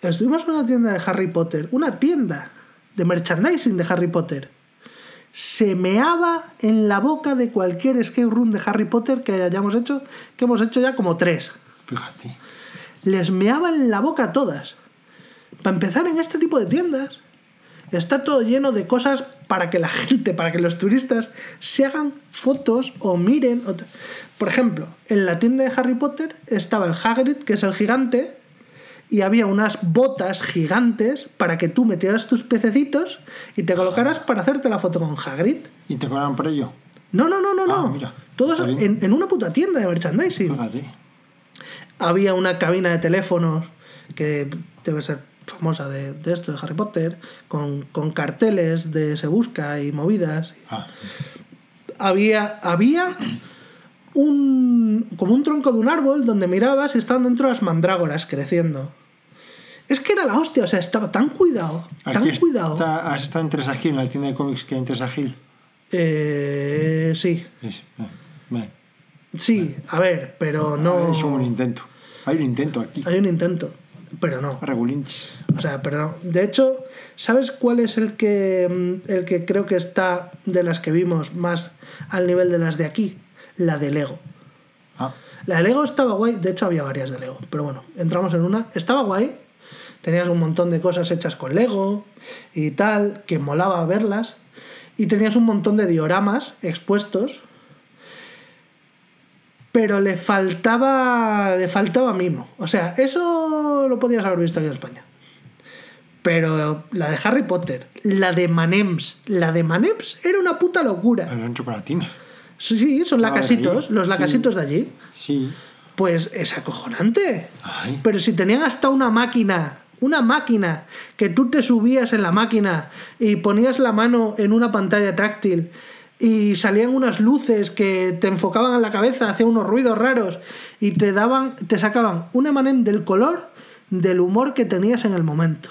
Estuvimos en una tienda de Harry Potter, una tienda de merchandising de Harry Potter. Se meaba en la boca de cualquier escape room de Harry Potter que hayamos hecho, que hemos hecho ya como tres Fíjate. les meaba en la boca a todas. Para empezar, en este tipo de tiendas está todo lleno de cosas para que la <laughs> gente, para que los turistas se hagan fotos o miren. Por ejemplo, en la tienda de Harry Potter estaba el Hagrid, que es el gigante, y había unas botas gigantes para que tú metieras tus pececitos y te colocaras para hacerte la foto con Hagrid. ¿Y te cobran por ello? No, no, no, no, Ah, no. mira, Todo está eso bien. en, en una puta tienda de merchandising Fíjate. había una cabina de teléfonos que debe ser famosa de, de esto, de Harry Potter, con, con carteles de se busca y movidas. Ah, Había, había un, como un tronco de un árbol donde mirabas y estaban dentro las mandrágoras creciendo. Es que era la hostia, o sea, estaba tan cuidado, tan aquí cuidado. está- has estado en Teresa Gil, en la tienda de cómics que hay en Teresa Gil. Eh, sí, Es, sí, a ver, pero no... Es un intento. Hay un intento aquí. Hay un intento, pero no. Regulinch. O sea, pero no. De hecho, ¿sabes cuál es el que, mm, el que creo que está de las que vimos más al nivel de las de aquí? La de Lego. Ah, La de Lego estaba guay, de hecho había varias de Lego, pero bueno, entramos en una. Estaba guay, tenías un montón de cosas hechas con Lego y tal, que molaba verlas, y tenías un montón de dioramas expuestos, pero le faltaba, le faltaba mimo. O sea, eso lo podías haber visto aquí en España. Pero la de Harry Potter, la de Manems, la de Manems era una puta locura. son chocolatinas. Sí, sí, son Ah, lacasitos, los sí. lacasitos de allí. Sí. Pues es acojonante. Ay. Pero si tenían hasta una máquina, una máquina, que tú te subías en la máquina y ponías la mano en una pantalla táctil y salían unas luces que te enfocaban en la cabeza, hacían unos ruidos raros y te daban, te sacaban un emanem del color del humor que tenías en el momento.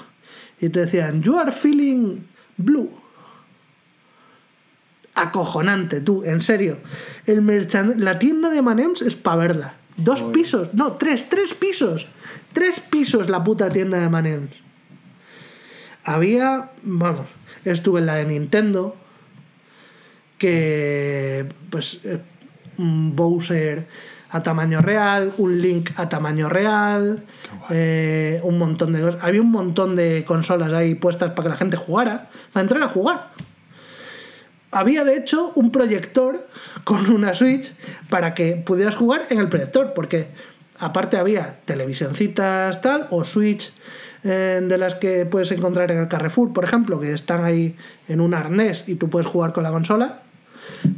Y te decían, you are feeling blue. acojonante, tú, en serio. El merchan- la tienda de Manems es para verla. Dos pisos, no, tres, tres pisos. Tres pisos la puta tienda de Manems. Había, vamos, estuve en la de Nintendo, que pues eh, un Bowser a tamaño real, un Link a tamaño real, eh, un montón de cosas. Había un montón de consolas ahí puestas para que la gente jugara, para entrar a jugar. Había de hecho un proyector con una Switch para que pudieras jugar en el proyector, porque aparte había televisioncitas tal o Switch eh, de las que puedes encontrar en el Carrefour, por ejemplo, que están ahí en un arnés y tú puedes jugar con la consola.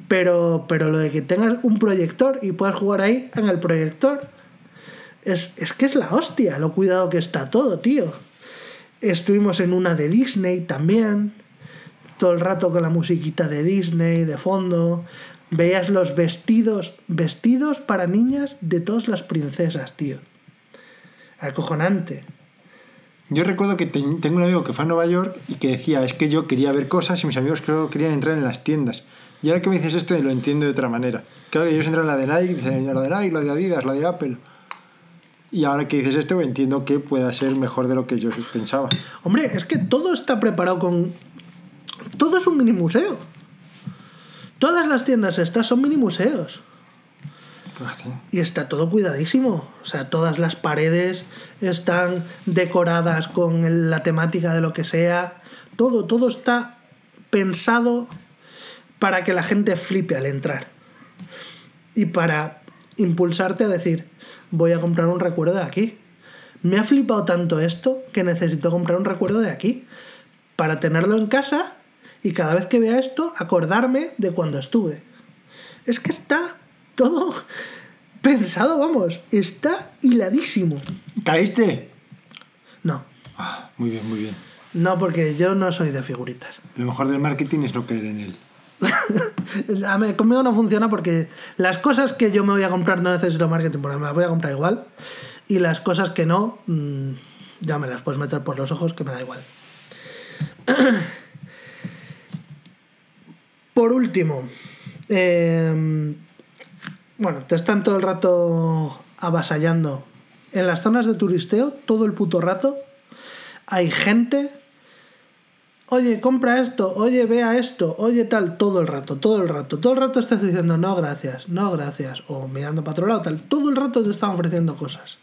Pero, pero lo de que tengas un proyector y puedas jugar ahí en el proyector es, es que es la hostia, lo cuidado que está todo, tío. Estuvimos en una de Disney también, todo el rato con la musiquita de Disney de fondo. Veías los vestidos, vestidos para niñas de todas las princesas, tío. Acojonante. Yo recuerdo que te- tengo un amigo que fue a Nueva York y que decía, es que yo quería ver cosas y mis amigos creo que querían entrar en las tiendas. Y ahora que me dices esto lo entiendo de otra manera. Claro que ellos entran en la de Nike, dicen lo de Nike, lo de Adidas, lo de Apple. Y ahora que dices esto entiendo que pueda ser mejor de lo que yo pensaba. Hombre, es que todo está preparado con. Todo es un mini museo. Todas las tiendas estas son mini museos. Fíjate. Y está todo cuidadísimo. O sea, todas las paredes están decoradas con la temática de lo que sea. Todo, todo está pensado para que la gente flipe al entrar. Y para impulsarte a decir, voy a comprar un recuerdo de aquí. Me ha flipado tanto esto que necesito comprar un recuerdo de aquí. Para tenerlo en casa y cada vez que vea esto, acordarme de cuando estuve. Es que está todo <laughs> pensado, vamos. Está hiladísimo. ¿Caíste? No, Ah, muy bien, muy bien. no, porque yo no soy de figuritas. Lo mejor del marketing es no caer en él. <laughs> Conmigo no funciona porque las cosas que yo me voy a comprar no necesito marketing, porque me las voy a comprar igual. Y las cosas que no, mm, ya me las puedes meter por los ojos, que me da igual. <clears throat> Por último, eh, bueno, te están todo el rato avasallando. En las zonas de turisteo, todo el puto rato, hay gente oye, compra esto, oye, vea esto, oye, tal, todo el rato, todo el rato, todo el rato estás diciendo no, gracias, no, gracias, o mirando para otro lado, tal, todo el rato te están ofreciendo cosas,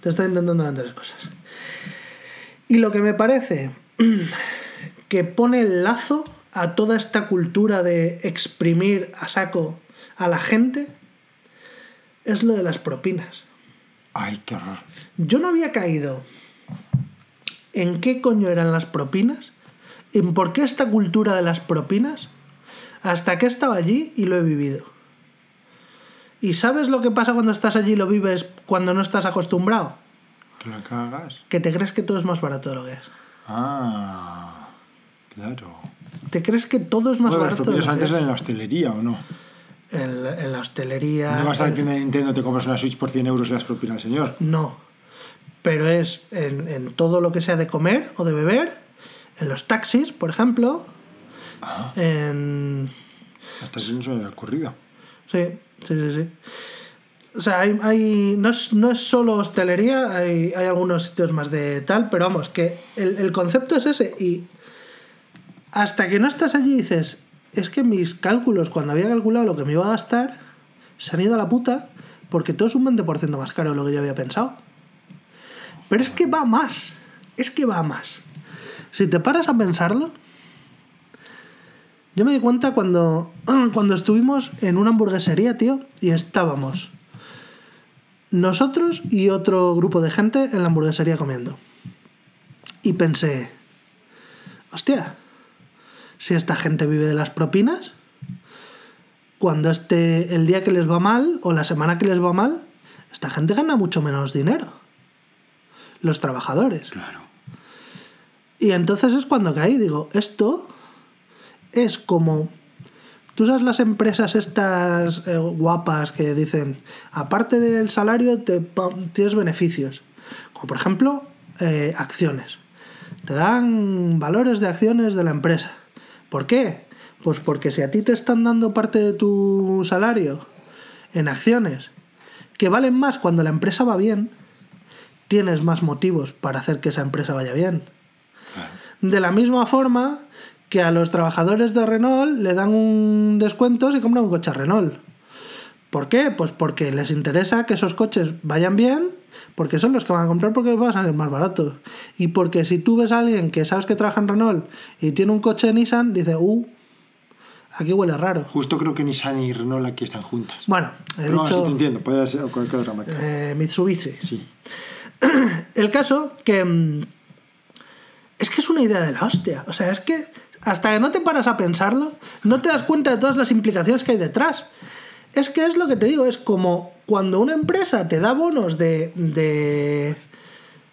te están intentando vender cosas. Y lo que me parece <clears throat> que pone el lazo a toda esta cultura de exprimir a saco a la gente es lo de las propinas. Ay, qué horror. Yo no había caído en qué coño eran las propinas, en por qué esta cultura de las propinas, hasta que estaba allí y lo he vivido. ¿Y sabes lo que pasa cuando estás allí y lo vives cuando no estás acostumbrado? Que la cagas. Que te crees que todo es más barato de lo que es. Ah, claro. Te crees que todo es más Bueno, barato que antes es. en la hostelería, ¿o no? En, en la hostelería. No vas a Nintendo, te compras una Switch por 100 euros y las propinas, señor. No. Pero es en, en todo lo que sea de comer o de beber, en los taxis, por ejemplo, en... Hasta eso no se me había ocurrido. Sí, sí, sí, sí. O sea, hay, hay- no, es, no es solo hostelería, hay, hay algunos sitios más de tal, pero vamos, que el, el concepto es ese. Y hasta que no estás allí dices, es que mis cálculos, cuando había calculado lo que me iba a gastar, se han ido a la puta porque todo es un 20% más caro de lo que yo había pensado. Pero es que va más, es que va más. Si te paras a pensarlo, yo me di cuenta cuando, <clears throat> cuando estuvimos en una hamburguesería, tío, y estábamos nosotros y otro grupo de gente en la hamburguesería comiendo. Y pensé, hostia, si esta gente vive de las propinas, cuando esté el día que les va mal o la semana que les va mal, esta gente gana mucho menos dinero. Los trabajadores. Claro. Y entonces es cuando caí, digo, esto es como... Tú sabes las empresas estas eh, guapas que dicen, aparte del salario te, tienes beneficios. Como por ejemplo, eh, acciones. Te dan valores de acciones de la empresa. ¿Por qué? Pues porque si a ti te están dando parte de tu salario en acciones que valen más cuando la empresa va bien, tienes más motivos para hacer que esa empresa vaya bien. De la misma forma que a los trabajadores de Renault le dan un descuento si compran un coche Renault. ¿Por qué? Pues porque les interesa que esos coches vayan bien, porque son los que van a comprar porque van a salir más baratos. Y porque si tú ves a alguien que sabes que trabaja en Renault y tiene un coche Nissan, dice, uh, aquí huele raro. Justo creo que Nissan y Renault aquí están juntas. Bueno, he Pero sí te entiendo, puede ser cualquier otra marca. eh, Mitsubishi. Sí. <clears throat> El caso que... Es que es una idea de la hostia. O sea, es que hasta que no te paras a pensarlo, no te das cuenta de todas las implicaciones que hay detrás. Es que es lo que te digo, es como cuando una empresa te da bonos de, de,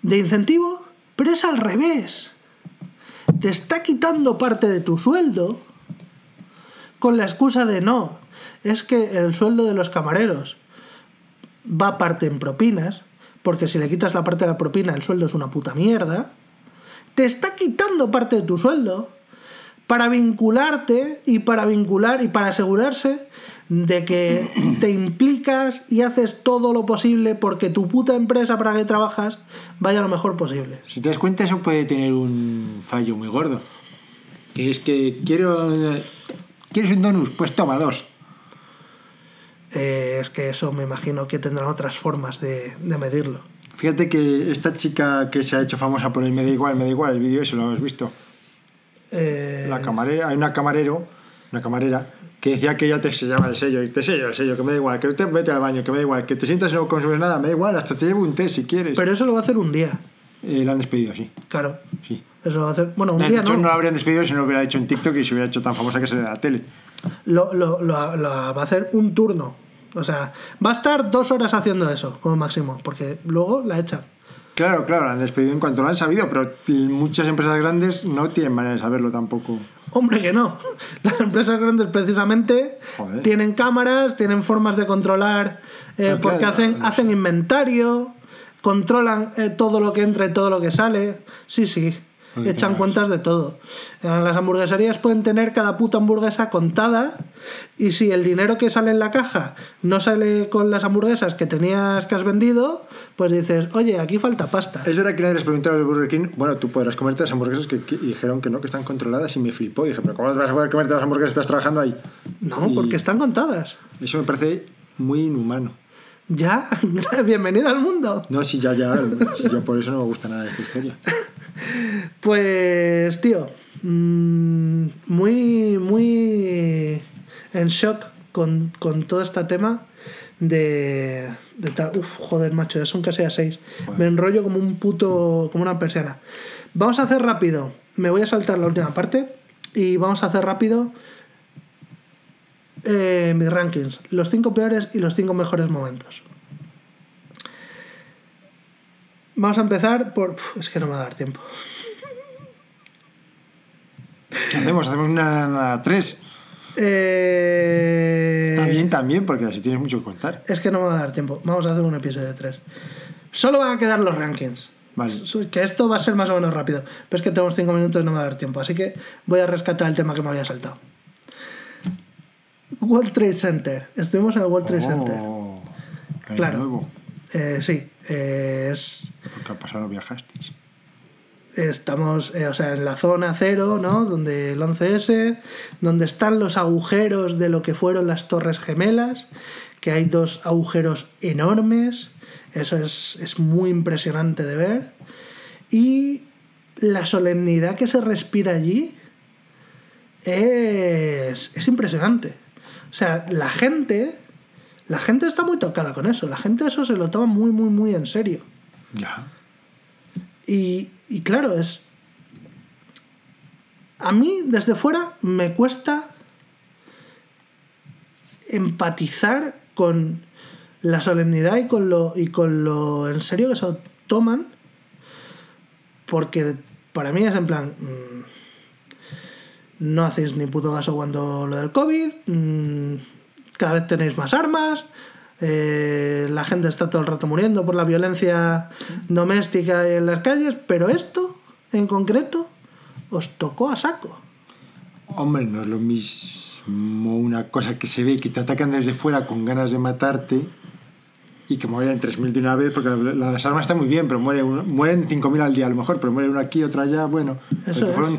de incentivo, pero es al revés. Te está quitando parte de tu sueldo con la excusa de no, es que el sueldo de los camareros va parte en propinas, porque si le quitas la parte de la propina, el sueldo es una puta mierda. Te está quitando parte de tu sueldo para vincularte y para vincular y para asegurarse de que <clears throat> te implicas y haces todo lo posible porque tu puta empresa para la que trabajas vaya lo mejor posible. Si te das cuenta, eso puede tener un fallo muy gordo. Que es que quiero. ¿Quieres un donus? Pues toma dos. Eh, es que eso me imagino que tendrán otras formas de, de medirlo. Fíjate que esta chica que se ha hecho famosa por el me da igual, me da igual, el vídeo ese lo has visto. Eh, La camarera, hay una camarero, una camarera, que decía que ella te sellaba el sello, y te sello el sello, que me da igual, que te vete al baño, que me da igual, que te sientas y no consumes nada, me da igual, hasta te llevo un té si quieres. pero eso lo va a hacer un día, Eh, la han despedido así, claro. sí. Eso lo va a hacer. Bueno, un De día hecho, no. no la habrían despedido si no lo hubiera hecho en TikTok y se hubiera hecho tan famosa que se de la tele. lo, lo- lo- lo va a hacer un turno. O sea, va a estar dos horas haciendo eso, como máximo, porque luego la echa. Claro, claro, la han despedido en cuanto lo han sabido, pero muchas empresas grandes no tienen manera de saberlo tampoco. Hombre, que no. <laughs> Las empresas grandes precisamente Joder. tienen cámaras, tienen formas de controlar, eh, porque claro, hacen, claro. hacen inventario, controlan eh, todo lo que entra y todo lo que sale. Sí, sí. Echan cuentas de todo. En las hamburgueserías pueden tener cada puta hamburguesa contada y si el dinero que sale en la caja no sale con las hamburguesas que tenías que has vendido, pues dices, oye, aquí falta pasta. Es verdad que nadie les preguntaba de Burger King, bueno, tú podrás comerte las hamburguesas que, que- y dijeron que no, que están controladas y me flipó. Dije, pero ¿cómo vas a poder comerte las hamburguesas si estás trabajando ahí? No, Y porque están contadas. Eso me parece muy inhumano. Ya, <laughs> bienvenido al mundo. No, si ya, ya, por eso no me gusta nada de esta historia. Pues, tío, mm, muy, muy en shock con, con todo este tema de, de tal. Uf, joder, macho, ya son casi a seis. Me enrollo como un puto, como una persiana. Vamos a hacer rápido. Me voy a saltar la última parte y vamos a hacer rápido eh, mis rankings. Los cinco peores y los cinco mejores momentos. Vamos a empezar por... uf, es que no me va a dar tiempo. ¿Qué hacemos? ¿Hacemos una, una tres? Eh, bien también, porque así tienes mucho que contar. Es que no me va a dar tiempo. Vamos a hacer un episodio de tres. Solo van a quedar los rankings. Vale. Que esto va a ser más o menos rápido. Pero es que tenemos cinco minutos y no me va a dar tiempo. Así que voy a rescatar el tema que me había saltado. World Trade Center. Estuvimos en el World Trade Center. Oh, hay Claro. nuevo. Eh, sí. eh, es, Porque al pasado viajasteis. estamos eh, o sea, en la zona cero, ¿no? Donde el 11S, donde están los agujeros de lo que fueron las Torres Gemelas, que hay dos agujeros enormes, eso es, es muy impresionante de ver, y la solemnidad que se respira allí es, es impresionante. O sea, la gente, la gente está muy tocada con eso, la gente eso se lo toma muy, muy, muy en serio. Ya. Y, y claro, es. A mí, desde fuera, me cuesta empatizar con la solemnidad y con lo, y con lo en serio que se toman. Porque para mí es en plan. mm, no hacéis ni puto caso cuando lo del COVID. mm, cada vez tenéis más armas. eh, la gente está todo el rato muriendo por la violencia doméstica en las calles. Pero esto, en concreto, os tocó a saco. Hombre, no es lo mismo una cosa que se ve que te atacan desde fuera con ganas de matarte y que mueren 3.000 de una vez, porque las armas están muy bien, pero muere uno- mueren 5.000 al día a lo mejor, pero muere uno aquí, otro allá, bueno, Eso es. fueron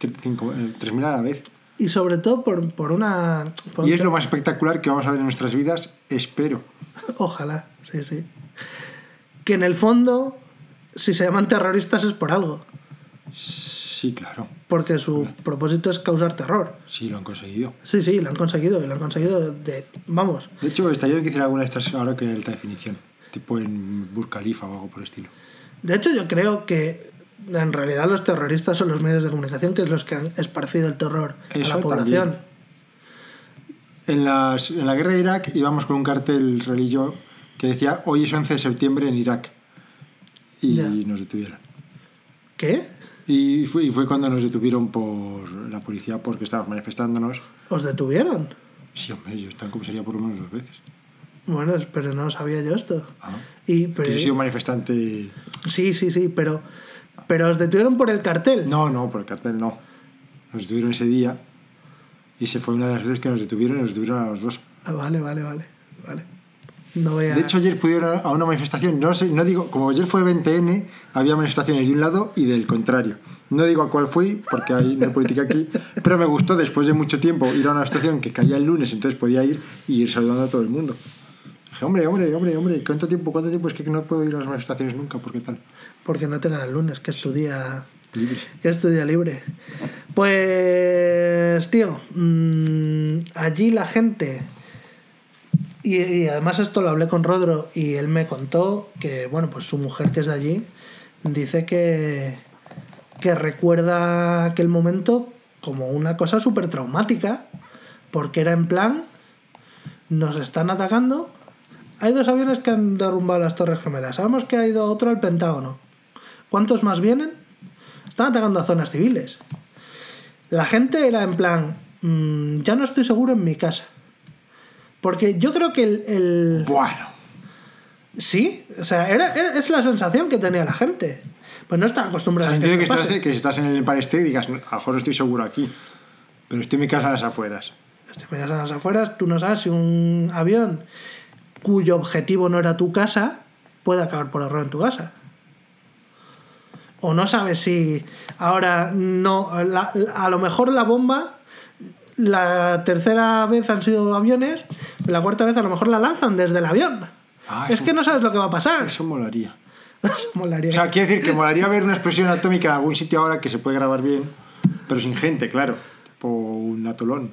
3.000 a la vez. Y sobre todo por, por una... por Y es lo más espectacular que vamos a ver en nuestras vidas, espero. <laughs> Ojalá, sí, sí. Que en el fondo, si se llaman terroristas es por algo. Sí, claro, Porque su propósito es causar terror. sí, lo han conseguido. Sí, sí, lo han conseguido. Y lo han conseguido de... Vamos. De hecho, estaría bien que hiciera alguna de estas ahora que de alta definición, tipo en Burj Khalifa o algo por el estilo. De hecho, yo creo que en realidad los terroristas son los medios de comunicación que es los que han esparcido el terror a Eso la población. también. En, las, en la guerra de Irak íbamos con un cartel relillo que decía hoy es 11 de septiembre en Irak. Y Ya. nos detuvieron. ¿Qué? Y fue, y fue cuando nos detuvieron por la policía porque estábamos manifestándonos. ¿Os detuvieron? Sí, hombre, yo estaba en comisaría por lo menos dos veces. Bueno, pero no sabía yo esto. Ah. Y, pero, yo he sido manifestante. sí, sí, sí, pero, pero os detuvieron por el cartel. No, no, por el cartel no. Nos detuvieron ese día. Y se fue una de las veces que nos detuvieron y nos detuvieron a los dos. Ah, vale, vale, vale, vale. No voy a... De hecho, ayer pudieron a una manifestación, no sé, no digo, como ayer fue 20N, había manifestaciones de un lado y del contrario. No digo a cuál fui, porque hay hay política aquí, <laughs> pero me gustó después de mucho tiempo ir a una estación que caía el lunes, entonces podía ir y ir saludando a todo el mundo. Dije, hombre, hombre, hombre, hombre, ¿cuánto tiempo, cuánto tiempo es que no puedo ir a las manifestaciones nunca? ¿Por qué tal? Porque no tengan el lunes, que es tu día... Libre. Que es tu día libre. Pues, tío, mm, allí la gente... Y, y además esto lo hablé con Rodro y él me contó que, bueno, pues su mujer que es de allí dice que, que recuerda aquel momento como una cosa súper traumática, porque era en plan, nos están atacando, hay dos aviones que han derrumbado las Torres Gemelas, sabemos que ha ido otro al Pentágono. ¿Cuántos más vienen? Están atacando a zonas civiles. La gente era en plan, mm, ya no estoy seguro en mi casa. Porque yo creo que el... el- Bueno, Sí, o sea, era, era- es la sensación que tenía la gente. Pues no están o acostumbrados sea, a que que estás, que si estás en el Empire State digas, a lo mejor estoy seguro aquí, pero estoy en mi casa a las afueras. Te miras a las afueras, tú no sabes si un avión cuyo objetivo no era tu casa puede acabar por error en tu casa. O no sabes si ahora no. la- a lo mejor la bomba, la tercera vez han sido aviones, la cuarta vez a lo mejor la lanzan desde el avión. Ah, es eso- que no sabes lo que va a pasar. Eso molaría. <laughs> Eso molaría. O sea, quiero decir que molaría ver una explosión atómica en algún sitio ahora que se puede grabar bien, pero sin gente, claro. Tipo un atolón.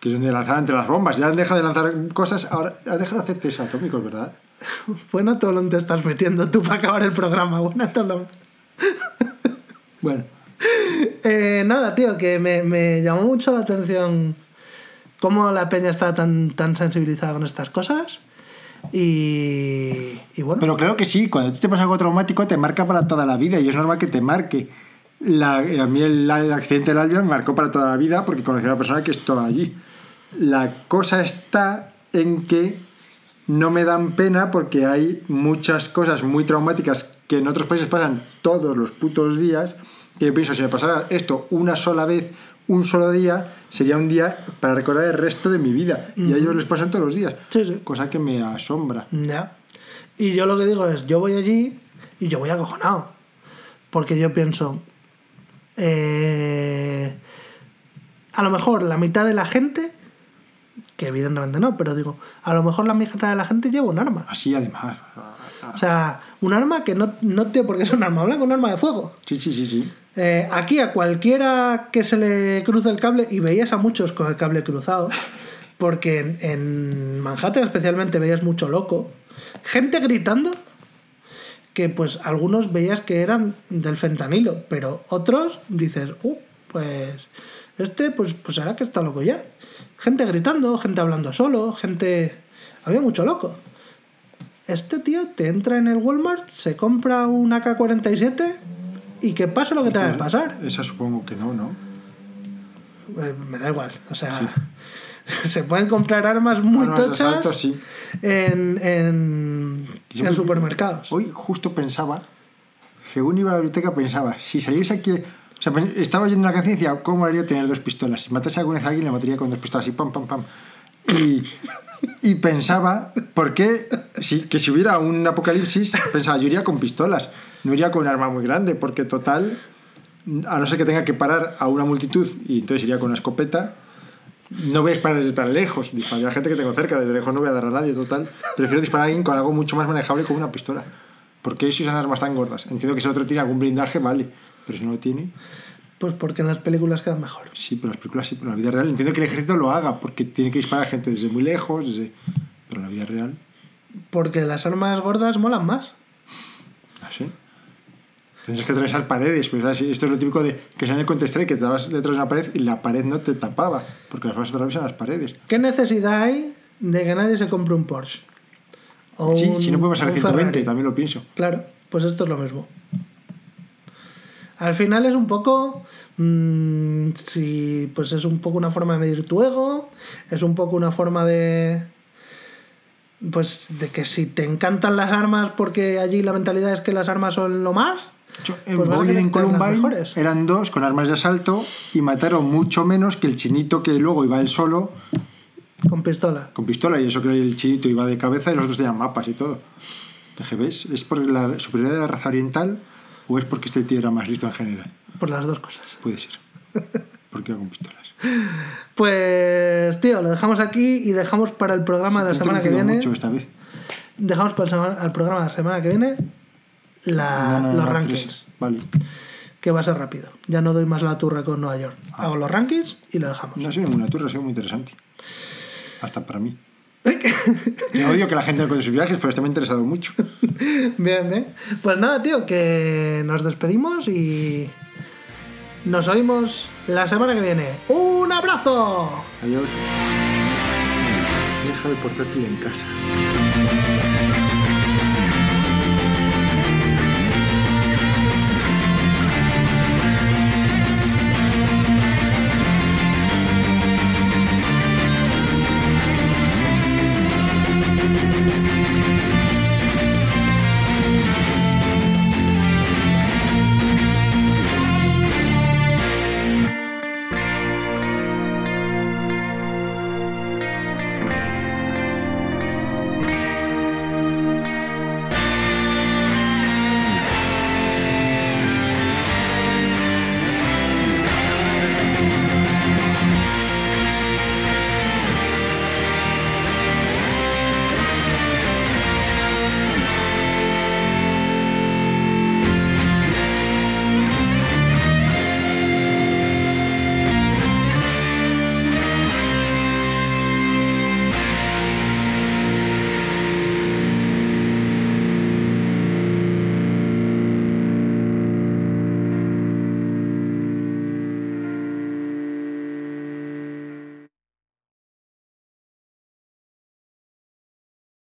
Que es donde lanzar entre las bombas. Ya han dejado de lanzar cosas, ahora han dejado de hacer test atómicos, ¿verdad? <laughs> Buen atolón te estás metiendo tú para acabar el programa. <laughs> Buen atolón. Bueno, Eh, nada, tío, que me, me llamó mucho la atención cómo la peña está tan, tan sensibilizada con estas cosas. Y, y bueno, pero creo que sí, cuando te pasa algo traumático te marca para toda la vida y es normal que te marque. La- a mí el, el accidente del avión me marcó para toda la vida porque conocí a una persona que estaba allí. La cosa está en que no me dan pena porque hay muchas cosas muy traumáticas que en otros países pasan todos los putos días. Que yo pienso, si me pasara esto una sola vez, un solo día, sería un día para recordar el resto de mi vida. Y a ellos les pasan todos los días. Sí, sí. Cosa que me asombra. ya. Y yo lo que digo es, yo voy allí y yo voy acojonado. Porque yo pienso, eh, a lo mejor la mitad de la gente, que evidentemente no, pero digo, a lo mejor la mitad de la gente lleva un arma. Así además. O sea, un arma que no, no tiene por qué ser un arma blanca, un arma de fuego. Sí, sí, sí, sí. Eh, aquí a cualquiera que se le cruce el cable, y veías a muchos con el cable cruzado, <laughs> porque en, en Manhattan especialmente veías mucho loco, gente gritando, que pues algunos veías que eran del fentanilo, pero otros dices, uh, pues este pues, pues será que está loco ya. Gente gritando, gente hablando solo, gente... Había mucho loco. Este tío te entra en el Walmart, se compra un AK-47 y que pase lo que tenga que pasar. Esa supongo que no, ¿no? Eh, me da igual. O sea, <laughs> se pueden comprar armas muy Armas tochas asalto, sí. en, en, Yo en me- supermercados. Hoy justo pensaba, según iba a la biblioteca, pensaba, si saliese aquí, Pues, estaba oyendo la canción y decía, ¿cómo haría tener dos pistolas? Si matase a alguien, le mataría con dos pistolas y pam, pam, pam. Y, pensaba, ¿por qué? Si, que si hubiera un apocalipsis, pensaba, yo iría con pistolas, no iría con un arma muy grande, porque total, a no ser que tenga que parar a una multitud y entonces iría con una escopeta, no voy a disparar desde tan lejos, disparar a gente que tengo cerca, desde lejos no voy a dar a nadie, total. Prefiero disparar a alguien con algo mucho más manejable como una pistola. ¿Por qué si usan armas tan gordas? Entiendo que si otro tiene algún blindaje, vale, pero si no lo tiene... Pues porque en las películas quedan mejor. Sí, pero las películas sí, pero en la vida real entiendo que el ejército lo haga, porque tiene que disparar a gente desde muy lejos, desde... pero en la vida real, Porque las armas gordas molan más. así. Tendrías que atravesar paredes, pero ¿sabes? esto es lo típico de que sea en el Counter-Strike, que te dabas detrás de una pared y la pared no te tapaba, porque las balas atraviesan las paredes. ¿Qué necesidad hay de que nadie se compre un Porsche? O Sí, un- si no podemos pasar un el 120, Ferrari. también lo pienso. Claro, pues esto es lo mismo. Al final es un poco. mm, si, pues es un poco una forma de medir tu ego. Es un poco una forma de. Pues de que si te encantan las armas porque allí la mentalidad es que las armas son lo más. En Pues Bowling en Columbine eran dos con armas de asalto y mataron mucho menos que el chinito que luego iba él solo Con pistola. con pistola y eso que el chinito iba de cabeza y los otros tenían mapas y todo. ¿ves? ¿Es por la superioridad de la raza oriental o es porque este tío era más listo en general? Por las dos cosas. Puede ser. Porque iba con pistolas. Pues, tío, lo dejamos aquí y dejamos para el programa de la semana que viene. mucho esta vez. Dejamos para el, al programa de la semana que viene la- No, no, los no, rankings. Vale. que va a ser rápido. Ya no doy más la turra con Nueva York. Hago los rankings y lo dejamos. No ha sido ninguna turra, ha sido muy interesante. Hasta para mí. Yo <laughs> odio que la gente cuente sus viajes, pero este me ha interesado mucho. <laughs> bien, bien. Pues nada, tío, que nos despedimos y nos oímos la semana que viene. ¡Un abrazo! Adiós. Deja el portátil en casa.